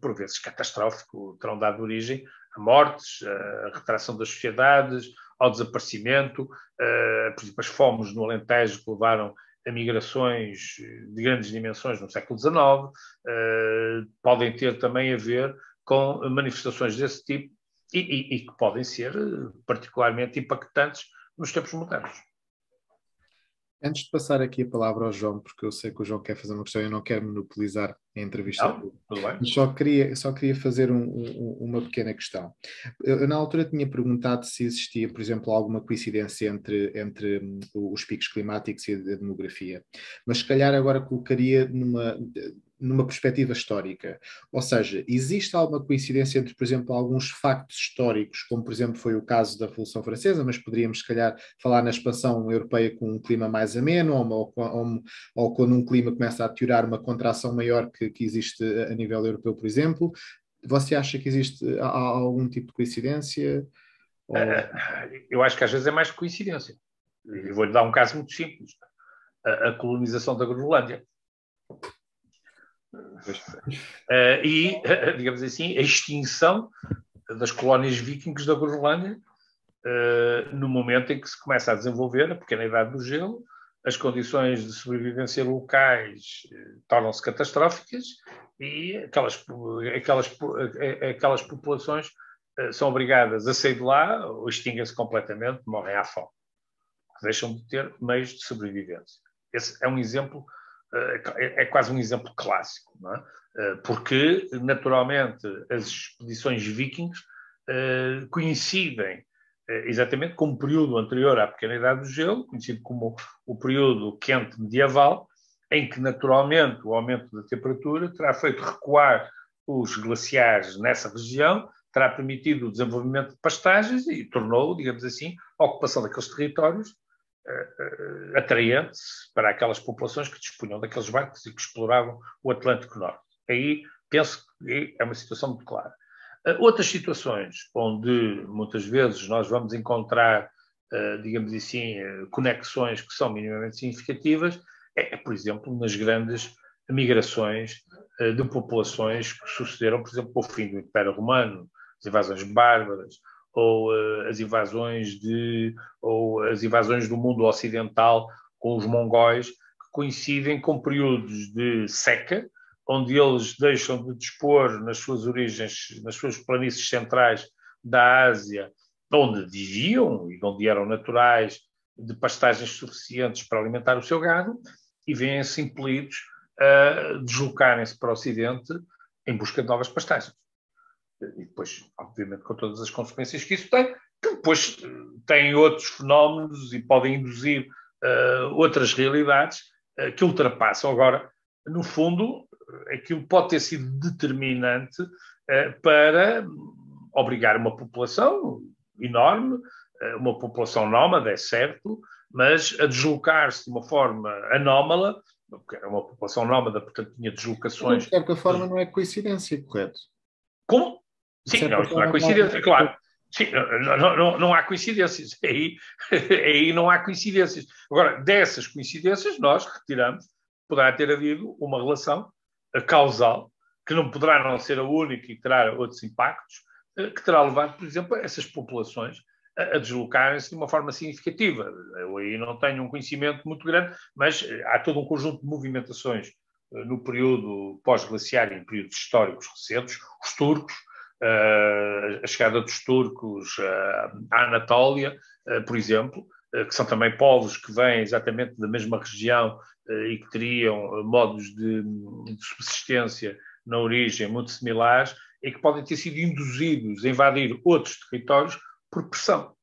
por vezes catastrófico, terão dado origem a mortes, a retração das sociedades, ao desaparecimento, por exemplo, as fomes no Alentejo que levaram a migrações de grandes dimensões no século XIX, podem ter também a ver com manifestações desse tipo e, e, e que podem ser eh, particularmente impactantes nos tempos modernos. Antes de passar aqui a palavra ao João, porque eu sei que o João quer fazer uma questão eu não quero monopolizar a entrevista. Não, tudo bem. Só queria, só queria fazer um, um, uma pequena questão. Eu, na altura tinha perguntado se existia, por exemplo, alguma coincidência entre, entre hum, os picos climáticos e a demografia, mas se calhar agora colocaria numa numa perspectiva histórica. Ou seja, existe alguma coincidência entre, por exemplo, alguns factos históricos, como por exemplo foi o caso da Revolução Francesa, mas poderíamos, se calhar, falar na expansão europeia com um clima mais ameno, ou, ou, ou quando um clima começa a teorar uma contração maior que, que existe a nível europeu, por exemplo. Você acha que existe algum tipo de coincidência? Ou... Eh, eu acho que às vezes é mais coincidência. Vou-lhe dar um caso muito simples. A, a colonização da Groenlândia Uh, e, (laughs) digamos assim, a extinção das colónias vikings da Groenlândia, uh, no momento em que se começa a desenvolver a pequena idade do gelo, as condições de sobrevivência locais uh, tornam-se catastróficas e aquelas, aquelas, aquelas populações uh, são obrigadas a sair de lá ou extinguem-se completamente, morrem à fome, deixam de ter meios de sobrevivência. Esse é um exemplo, é, é quase um exemplo clássico, é? Eh, porque, naturalmente, as expedições vikings uh, coincidem uh, exatamente com o período anterior à pequena idade do gelo, conhecido como o período quente medieval, em que, naturalmente, o aumento da temperatura terá feito recuar os glaciares nessa região, terá permitido o desenvolvimento de pastagens e tornou, digamos assim, a ocupação daqueles territórios atraentes para aquelas populações que dispunham daqueles barcos e que exploravam o Atlântico Norte. Aí penso que é uma situação muito clara. Uh, outras situações onde muitas vezes nós vamos encontrar, uh, digamos assim, uh, conexões que são minimamente significativas, é, por exemplo, nas grandes migrações de populações que sucederam, por exemplo, com o fim do Império Romano, as invasões bárbaras, ou as invasões de, ou as invasões do mundo ocidental com os mongóis, que coincidem com períodos de seca, onde eles deixam de dispor nas suas origens, nas suas planícies centrais da Ásia, onde viviam e onde eram naturais, de pastagens suficientes para alimentar o seu gado, e vêm-se impelidos a deslocarem-se para o Ocidente em busca de novas pastagens. E depois, obviamente, com todas as consequências que isso tem, que depois eh, têm outros fenómenos e podem induzir uh, outras realidades uh, que ultrapassam. Agora, no fundo, aquilo pode ter sido determinante uh, para obrigar uma população enorme, uma população nómada, é certo, mas a deslocar-se de uma forma anómala, porque era uma população nómada, portanto tinha deslocações. De certa forma não é coincidência, correto? Como? Sim, não, não há coincidência, claro. Sim, não, não, não, há coincidências. (laughs) Aí, aí não há coincidências. Agora, dessas coincidências, nós retiramos, poderá ter havido uma relação causal, que não poderá não ser a única e terá outros impactos, eh, que terá levado, por exemplo, essas populações a deslocarem-se de uma forma significativa. Eu aí não tenho um conhecimento muito grande, mas eh, há todo um conjunto de movimentações eh, no período pós-glaciar e em períodos históricos recentes, os turcos, a chegada dos turcos à Anatólia, por exemplo, que são também povos que vêm exatamente da mesma região e que teriam modos de, de subsistência na origem muito similares e que podem ter sido induzidos a invadir outros territórios por pressão.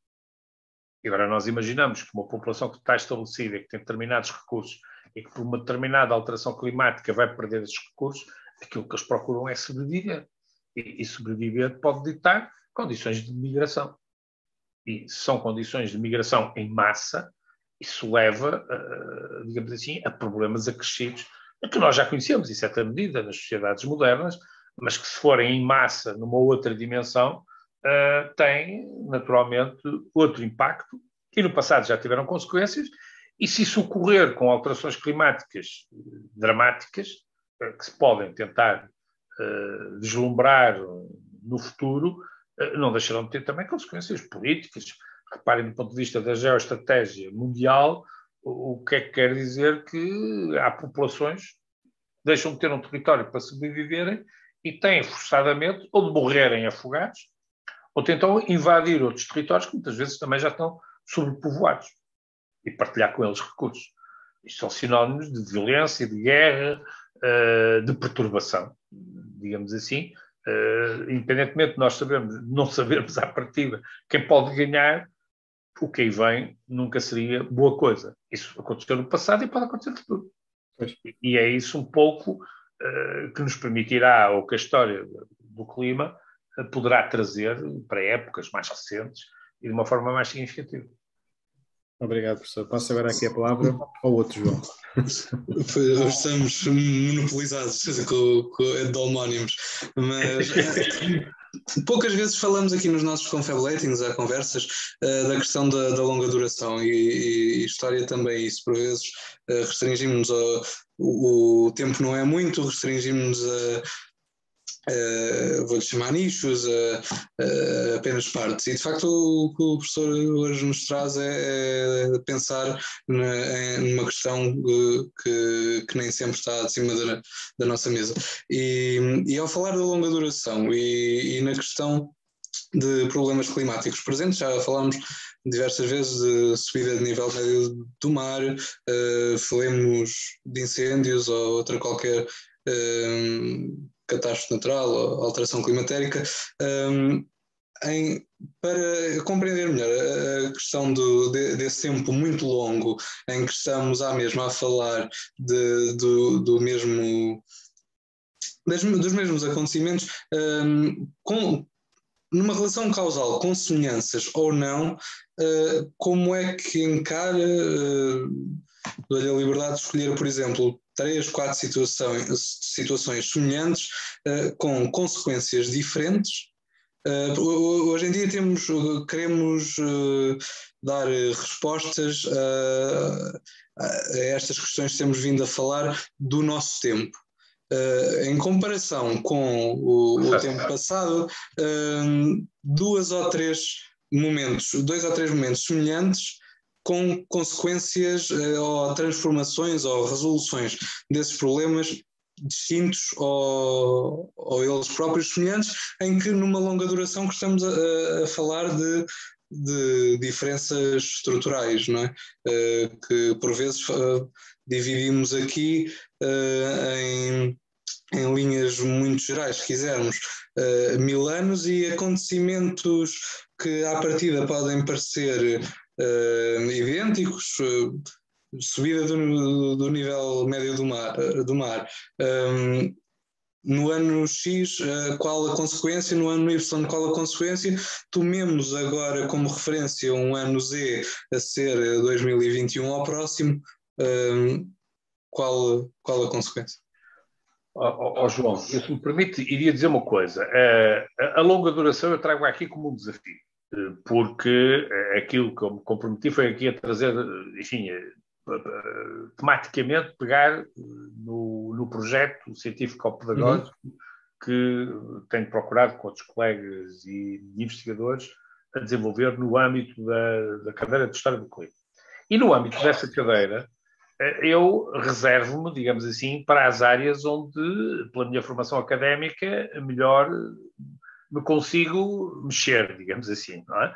E agora nós imaginamos que uma população que está estabelecida, que tem determinados recursos e que por uma determinada alteração climática vai perder esses recursos, aquilo que eles procuram é sobreviver. E, e sobreviver pode ditar condições de migração. E se são condições de migração em massa, isso leva, uh, digamos assim, a problemas acrescidos que nós já conhecemos, em certa medida, nas sociedades modernas, mas que se forem em massa numa outra dimensão, uh, têm naturalmente outro impacto, e no passado já tiveram consequências, e se isso ocorrer com alterações climáticas dramáticas, uh, que se podem tentar uh, deslumbrar no futuro, não deixarão de ter também consequências políticas, reparem do ponto de vista da geoestratégia mundial, o que é que quer dizer que há populações que deixam de ter um território para sobreviverem e têm forçadamente ou de morrerem afogados ou tentam invadir outros territórios que muitas vezes também já estão sobrepovoados e partilhar com eles recursos. Isto são sinónimos de violência, de guerra, eh, de perturbação, digamos assim. Eh, independentemente de nós sabermos, não sabermos à partida quem pode ganhar, o que aí vem nunca seria boa coisa. Isso aconteceu no passado e pode acontecer no futuro. E é isso um pouco uh, que nos permitirá, ou que a história do clima uh, poderá trazer para épocas mais recentes e de uma forma mais significativa. Obrigado, professor. Passo agora aqui a palavra ao outro João. Estamos monopolizados (laughs) com, com endolmónimos, mas poucas vezes falamos aqui nos nossos confabulatings, há conversas, uh, da questão da, da, longa duração e, e, história também isso, por vezes uh, restringimos-nos o, o tempo não é muito, restringimos a Uh, vou-lhe chamar nichos, uh, uh, apenas partes. E de facto o que o professor hoje nos traz é, é pensar na, numa questão que, que, nem sempre está acima da, da nossa mesa. E, e, ao falar da longa duração e, e, na questão de problemas climáticos presentes, já falámos diversas vezes de subida de nível médio do mar, falemos de incêndios ou outra qualquer catástrofe natural ou alteração climatérica, um, em, para compreender melhor a questão do, de, desse tempo muito longo em que estamos à mesma a falar de, do, do mesmo dos mesmos acontecimentos um, com, numa relação causal com semelhanças ou não, uh, como é que encara uh, dou-lhe a liberdade de escolher, por exemplo, três, quatro situações, situações semelhantes uh, com consequências diferentes. Uh, hoje em dia temos, queremos uh, dar respostas a, a, estas questões que temos vindo a falar do nosso tempo. em comparação com o, o (laughs) tempo passado, duas ou três momentos, dois ou três momentos semelhantes com consequências uh, ou transformações ou resoluções desses problemas distintos ou, ou eles próprios semelhantes, em que numa longa duração que estamos a, a falar de, de diferenças estruturais, não é? Uh, que por vezes uh, dividimos aqui em, em linhas muito gerais, se quisermos, mil anos e acontecimentos que à partida podem parecer uh, idênticos, uh, subida do, do, nível médio do mar. Eh, do mar. Um, no ano X, qual a consequência, no ano Y, qual a consequência. Tomemos agora como referência um ano Z a ser 2021 ao próximo, qual, qual a consequência? Oh, oh, João, se me permite, iria dizer uma coisa. a longa duração eu trago aqui como um desafio porque aquilo que eu me comprometi foi aqui a trazer, enfim, tematicamente pegar no, no projeto científico-pedagógico uhum. que tenho procurado com outros colegas e investigadores a desenvolver no âmbito da, da cadeira de História do Clima. E no âmbito dessa cadeira, eu reservo-me, digamos assim, para as áreas onde, pela minha formação académica, melhor me consigo mexer, digamos assim, não é?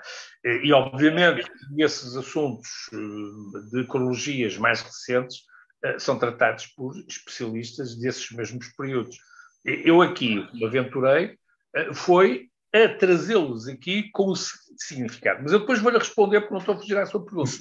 E, obviamente, esses assuntos eh, de ecologias mais recentes eh, são tratados por especialistas desses mesmos períodos. Eu aqui me aventurei, eh, foi a trazê-los aqui com o significado. Mas eu depois vou-lhe responder, porque não estou a fugir à sua pergunta.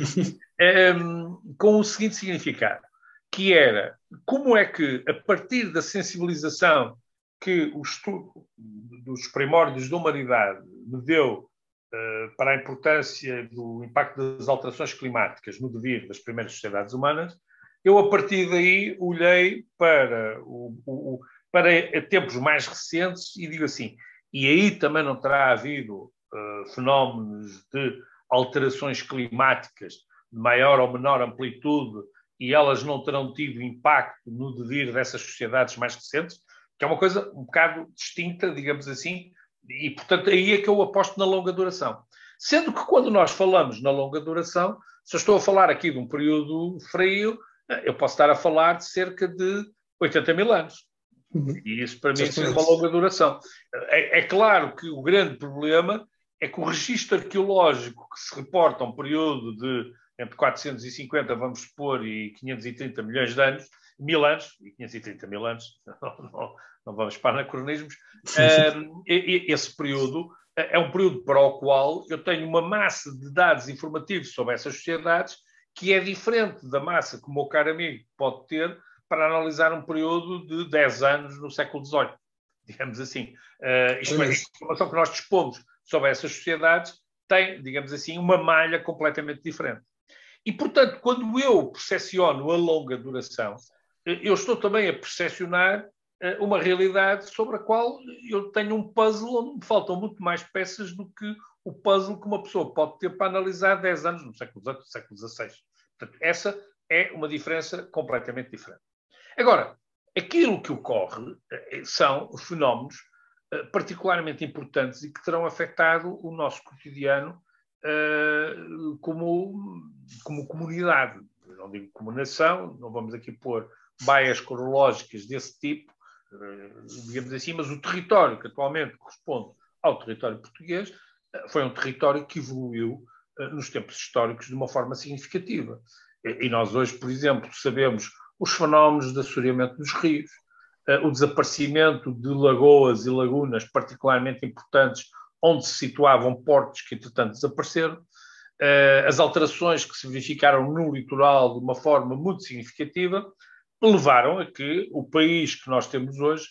um, (laughs) com o seguinte significado, que era como é que, a partir da sensibilização que o estudo dos primórdios da humanidade me deu uh, para a importância do impacto das alterações climáticas no devir das primeiras sociedades humanas, eu, a partir daí, olhei para, o, o, para tempos mais recentes e digo assim: e aí também não terá havido uh, fenómenos de alterações climáticas de maior ou menor amplitude e elas não terão tido impacto no devir dessas sociedades mais recentes? Que é uma coisa um bocado distinta, digamos assim, e portanto aí é que eu aposto na longa duração. Sendo que quando nós falamos na longa duração, se eu estou a falar aqui de um período frio, eu posso estar a falar de cerca de 80 mil anos. Uhum. E isso para mim é uma longa duração. É, é, claro que o grande problema é que o registro arqueológico que se reporta a um período de entre 450, vamos supor, e 530 milhões de anos, mil anos, e 530 mil anos, (laughs) não, não, não vamos para anacronismos, esse período é um período para o qual eu tenho uma massa de dados informativos sobre essas sociedades que é diferente da massa que o meu caro amigo pode ter para analisar um período de 10 anos no século XVIII, digamos assim. Uh, isto é, a informação que nós dispomos sobre essas sociedades tem, digamos assim, uma malha completamente diferente. E, portanto, quando eu percepciono a longa duração, eu estou também a percepcionar eh, uma realidade sobre a qual eu tenho um puzzle onde me faltam muito mais peças do que o puzzle que uma pessoa pode ter para analisar 10 anos no século XVIII, no século XVI. Portanto, essa é uma diferença completamente diferente. Agora, aquilo que ocorre eh, são fenómenos particularmente importantes e que terão afetado o nosso cotidiano como, como comunidade. Não digo como nação, não vamos aqui pôr baias cronológicas desse tipo, digamos assim, mas o território que atualmente corresponde ao território português foi um território que evoluiu nos tempos históricos de uma forma significativa. E nós hoje, por exemplo, sabemos os fenómenos de assoreamento dos rios, o desaparecimento de lagoas e lagunas particularmente importantes onde se situavam portos que, entretanto, desapareceram, as alterações que se verificaram no litoral de uma forma muito significativa levaram a que o país que nós temos hoje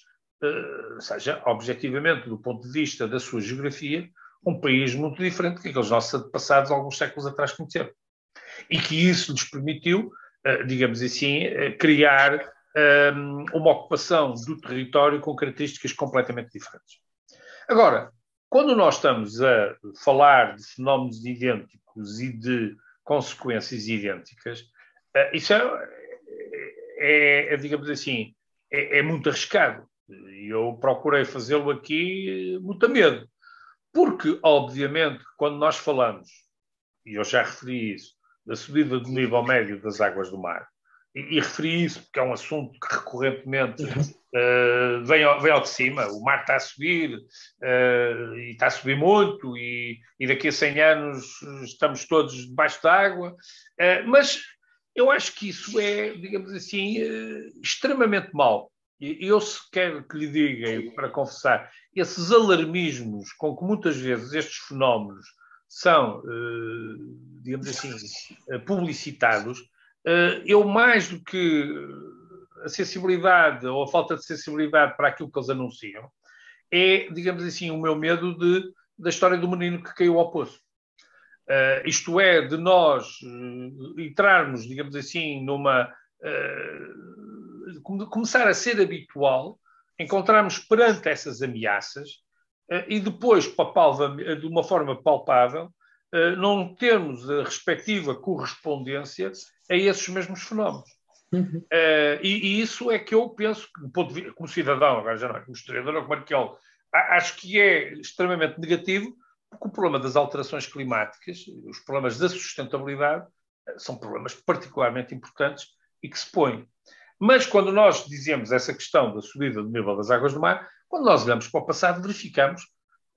seja, objetivamente, do ponto de vista da sua geografia, um país muito diferente que aqueles nossos antepassados alguns séculos atrás conheceram. E que isso lhes permitiu, eh, digamos assim, eh, criar um, eh, uma ocupação do território com características completamente diferentes. Agora, quando nós estamos a falar de fenómenos idênticos e de consequências idênticas, isso é, é, é digamos assim, é, é muito arriscado. E eu procurei fazê-lo aqui muito a medo. Porque, obviamente, quando nós falamos, e eu já referi isso, da subida do nível médio das águas do mar, e, e referi isso porque é um assunto que recorrentemente uh, vem, ao, vem ao de cima, o mar está a subir, uh, e está a subir muito, e, e, daqui a 100 anos estamos todos debaixo d'água, uh, mas eu acho que isso é, digamos assim, extremamente mau. Eu se quero que lhe diga, para confessar, esses alarmismos com que muitas vezes estes fenómenos são, eh, digamos assim, eh, publicitados, eh, eu mais do que a sensibilidade ou a falta de sensibilidade para aquilo que eles anunciam, é, digamos assim, o meu medo de, da história do menino que caiu ao poço. Uh, isto é, de nós uh, entrarmos, digamos assim, numa. Uh, começar a ser habitual encontrarmos perante essas ameaças e depois, de uma forma palpável, não termos a respectiva correspondência a esses mesmos fenómenos. Uhum. Uh, e, e, isso é que eu penso, como cidadão, agora já não é como historiador ou como arqueólogo, acho que é extremamente negativo, porque o problema das alterações climáticas, os problemas da sustentabilidade, são problemas particularmente importantes e que se põem. Mas quando nós dizemos essa questão da subida do nível das águas do mar, quando nós olhamos para o passado, verificamos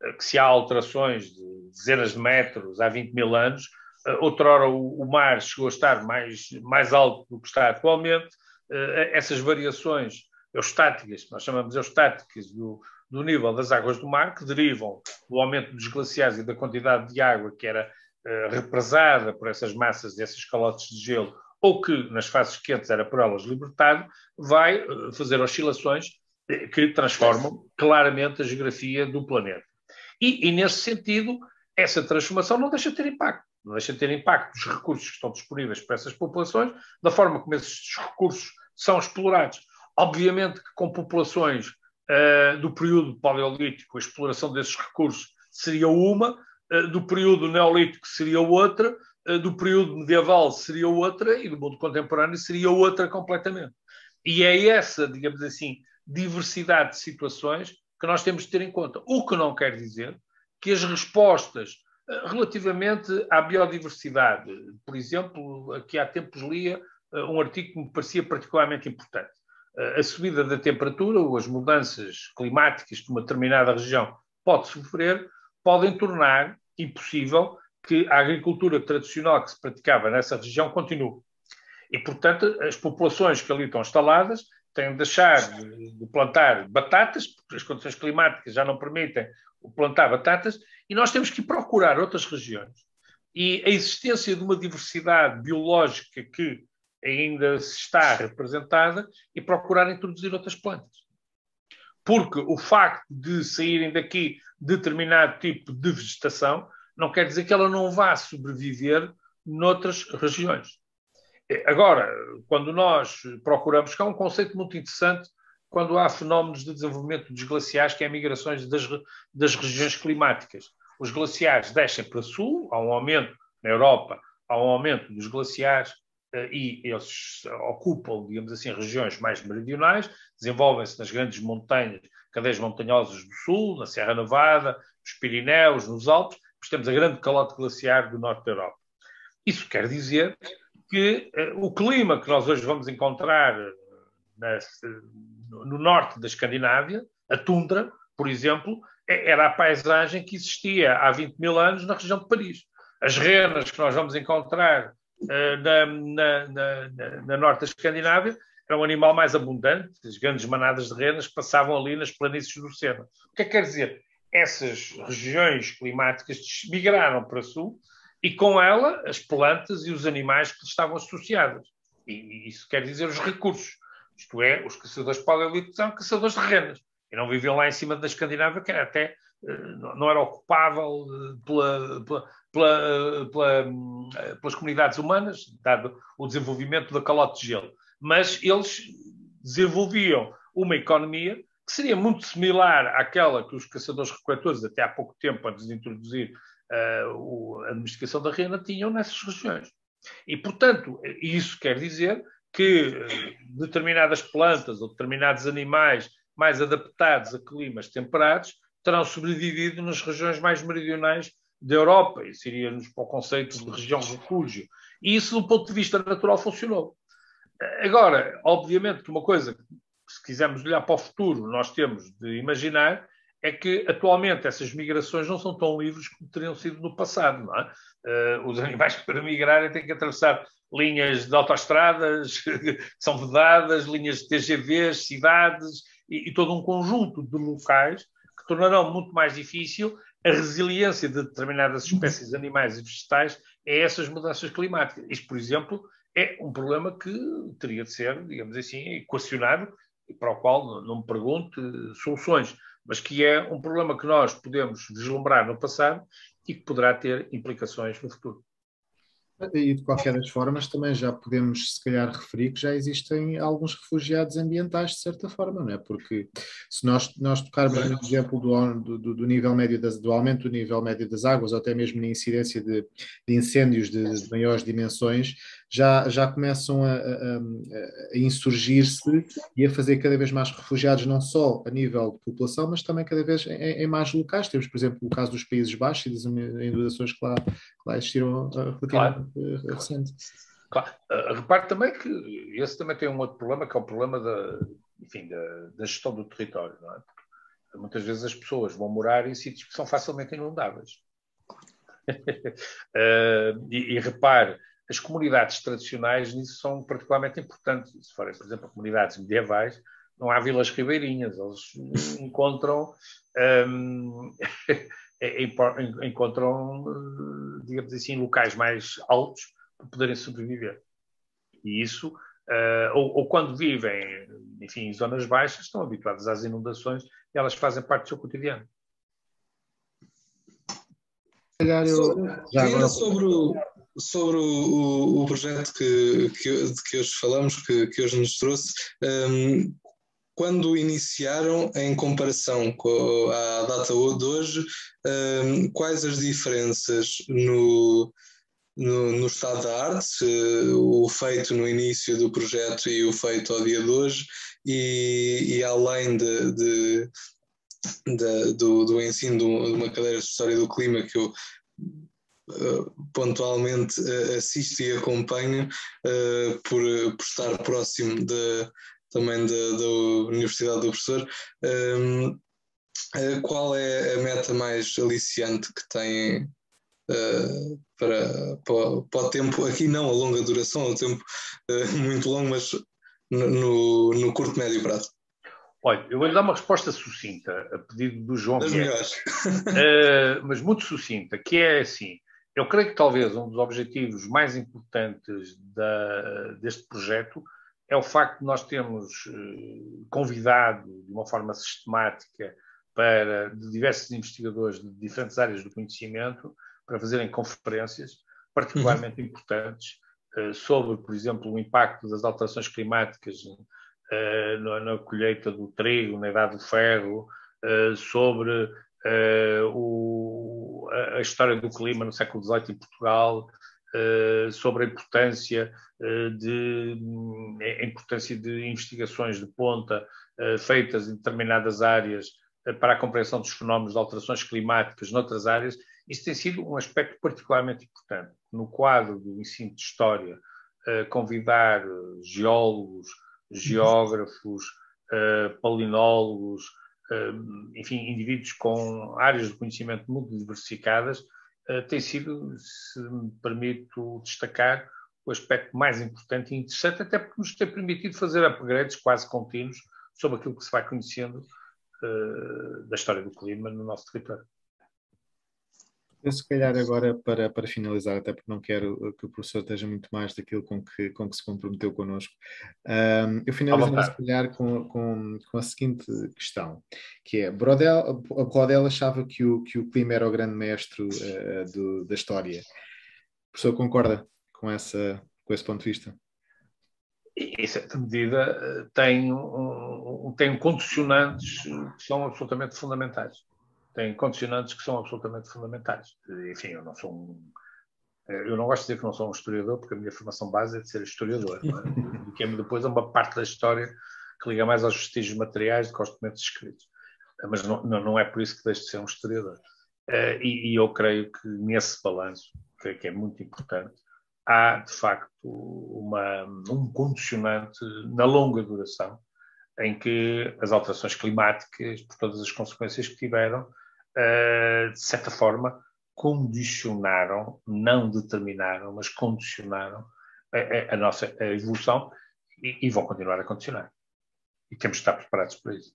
eh, que se há alterações de dezenas de metros há 20 mil anos, eh, outrora o, mar chegou a estar mais, mais alto do que está atualmente, eh, essas variações eustáticas, nós chamamos eustáticas do, do nível das águas do mar, que derivam do aumento dos glaciares e da quantidade de água que era represada por essas massas, essas calotes de gelo ou que nas fases quentes era por elas libertado, vai eh, fazer oscilações eh, que transformam claramente a geografia do planeta. E, e, nesse sentido, essa transformação não deixa de ter impacto. Não deixa de ter impacto dos recursos que estão disponíveis para essas populações, da forma como esses recursos são explorados. Obviamente que com populações uh, do período paleolítico, a exploração desses recursos seria uma, uh, do período neolítico seria outra, eh, do período medieval seria outra e do mundo contemporâneo seria outra completamente. E é essa, digamos assim, diversidade de situações que nós temos de ter em conta. O que não quer dizer que as respostas relativamente à biodiversidade, por exemplo, aqui há tempos lia um artigo que me parecia particularmente importante. A subida da temperatura ou as mudanças climáticas que uma determinada região pode sofrer podem tornar impossível que a agricultura tradicional que se praticava nessa região continue. E, portanto, as populações que ali estão instaladas têm de deixar de plantar batatas, porque as condições climáticas já não permitem plantar batatas, e nós temos que procurar outras regiões. E a existência de uma diversidade biológica que ainda se está representada e procurar introduzir outras plantas. Porque o facto de saírem daqui determinado tipo de vegetação não quer dizer que ela não vá sobreviver noutras regiões. Agora, quando nós procuramos, que é um conceito muito interessante, quando há fenómenos de desenvolvimento dos glaciares, que é migrações das, das regiões climáticas. Os glaciares descem para sul, há um aumento na Europa, há um aumento dos glaciares e eles ocupam, digamos assim, regiões mais meridionais, desenvolvem-se nas grandes montanhas cadeias montanhosas do Sul, na Serra Nevada, nos Pirineus, nos Alpes, mas temos a grande calote glaciar do norte da Europa. Isso quer dizer que uh, o clima que nós hoje vamos encontrar na, no norte da Escandinávia, a tundra, por exemplo, é, era a paisagem que existia há 20 mil anos na região de Paris. As renas que nós vamos encontrar na, na, na, na, norte da Escandinávia era um animal mais abundante, as grandes manadas de renas passavam ali nas planícies do Sena. O que é que quer dizer? Essas regiões climáticas migraram para sul e com ela as plantas e os animais que estavam associados. E isso quer dizer os recursos. Isto é, os caçadores paleolíticos eram caçadores de renas e não viviam lá em cima da Escandinávia, que era até eh, não era ocupável eh, pela, pela, pela, eh, pelas comunidades humanas, dado o desenvolvimento da calote de gelo. Mas eles desenvolviam uma economia que seria muito similar àquela que os caçadores-recoletores, até há pouco tempo, antes de introduzir uh, a domesticação da rena, tinham nessas regiões. E, portanto, isso quer dizer que determinadas plantas ou determinados animais mais adaptados a climas temperados terão sobrevivido nas regiões mais meridionais da Europa. Isso iria-nos para o conceito de região refúgio. E isso, do ponto de vista natural, funcionou. Agora, obviamente que uma coisa, se quisermos olhar para o futuro, nós temos de imaginar é que atualmente essas migrações não são tão livres como teriam sido no passado. Não é? Uh, os animais (laughs) para migrarem têm que atravessar linhas de autoestradas (laughs) que são vedadas, linhas de TGVs, cidades, e, e todo um conjunto de locais que tornarão muito mais difícil a resiliência de determinadas espécies animais e vegetais a essas mudanças climáticas. Isto, por exemplo, é um problema que teria de ser, digamos assim, equacionado e para o qual não me pergunte soluções, mas que é um problema que nós podemos vislumbrar no passado e que poderá ter implicações no futuro. E de qualquer das formas, também já podemos, se calhar, referir que já existem alguns refugiados ambientais, de certa forma, não é? Porque se nós, nós tocarmos no exemplo do, do, do nível médio das, do aumento do nível médio das águas, ou até mesmo na incidência de, de incêndios de, de maiores dimensões, já, já começam a, a, a insurgir-se e a fazer cada vez mais refugiados, não só a nível de população, mas também cada vez em, em mais locais. Temos, por exemplo, o caso dos Países Baixos e das inundações que lá, que lá existiram uh, relativamente claro. Uh, recente. Claro. Uh, repare também que esse também tem um outro problema, que é o problema da, enfim, da, da gestão do território. Não é? Porque muitas vezes as pessoas vão morar em sítios que são facilmente inundáveis. uh, (laughs) e, e repare, as comunidades tradicionais nisso são particularmente importantes. Se forem, por exemplo, comunidades medievais, não há vilas ribeirinhas, eles encontram, (laughs) um, encontram, digamos assim, locais mais altos para poderem sobreviver. E isso, uh, ou, ou, quando vivem, enfim, em zonas baixas, estão habituadas às inundações e elas fazem parte do seu cotidiano. Já agora... sobre o sobre o, o projeto que, que, de que hoje falamos, que, que hoje nos trouxe, um, quando iniciaram, em comparação com a data de hoje, um, quais as diferenças no, no, no, estado da arte, o feito no início do projeto e o feito ao dia de hoje, e, e além de, de, do, do, ensino de uma cadeira de História do Clima que eu pontualmente uh, assisto e acompanho uh, por, por estar próximo de, também da Universidade do Professor. Um, ehm, qual é a meta mais aliciante que têm para, para, para, o tempo, aqui não a longa duração, o tempo muito longo, mas no, no curto, médio prazo? Olha, eu vou-lhe dar uma resposta sucinta, a pedido do João Vieira, uh, mas muito sucinta, que é assim, eu creio que talvez um dos objetivos mais importantes da, deste projeto é o facto de nós termos eh, convidado de uma forma sistemática para de diversos investigadores de diferentes áreas do conhecimento para fazerem conferências particularmente uhum. importantes eh, sobre, por exemplo, o impacto das alterações climáticas eh, na, colheita do trigo, na idade do ferro, sobre o, a, história do clima no século XVIII em Portugal, sobre a importância de a importância de investigações de ponta feitas em determinadas áreas para a compreensão dos fenómenos de alterações climáticas noutras áreas, isso tem sido um aspecto particularmente importante. No quadro do ensino de História, convidar geólogos, geógrafos, palinólogos, enfim, indivíduos com áreas de conhecimento muito diversificadas, tem sido, se me permito destacar, o aspecto mais importante e interessante, até porque nos tem permitido fazer upgrades quase contínuos sobre aquilo que se vai conhecendo uh, da história do clima no nosso território. Eu, se calhar, agora, para, para finalizar, até porque não quero que o professor esteja muito mais daquilo com que, com que se comprometeu connosco, um, eu finalizo, se calhar, com, com, com a seguinte questão, que é, Brodel, Brodel achava que o, que o clima era o grande mestre uh, do, da história. O professor concorda com, essa, com esse ponto de vista? em certa medida, eh, tem, um, tem condicionantes que são absolutamente fundamentais. Tem condicionantes que são absolutamente fundamentais. Enfim, eu não sou um. Eh, eu não gosto de dizer que não sou um historiador, porque a minha formação base é de ser historiador. É? (laughs) E que é depois uma parte da história que liga mais aos vestígios materiais do que aos documentos escritos. Eh, mas não, não é por isso que deixo de ser um historiador. E, e eu creio que nesse balanço, que é muito importante, há, de facto, uma, um condicionante na longa duração, em que as alterações climáticas, por todas as consequências que tiveram, uh, de certa forma, condicionaram, não determinaram, mas condicionaram a, a, nossa a evolução e, e, vão continuar a condicionar. E temos de estar preparados para isso.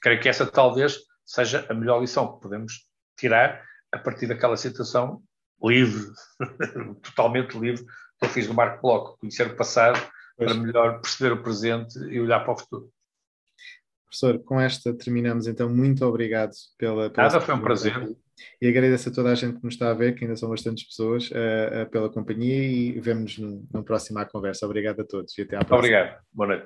Creio que essa talvez seja a melhor lição que podemos tirar a partir daquela situação livre, (laughs) totalmente livre, que eu fiz no Marco Bloco, conhecer o passado pois. para melhor perceber o presente e olhar para o futuro. Professor, com esta terminamos então. Muito obrigado pela. pela Nada, foi um prazer. E agradeço a toda a gente que nos está a ver, que ainda são bastantes pessoas, uh, uh, pela companhia e vemos-nos no, no próximo à conversa. Obrigado a todos e até à próxima. Obrigado. Boa noite.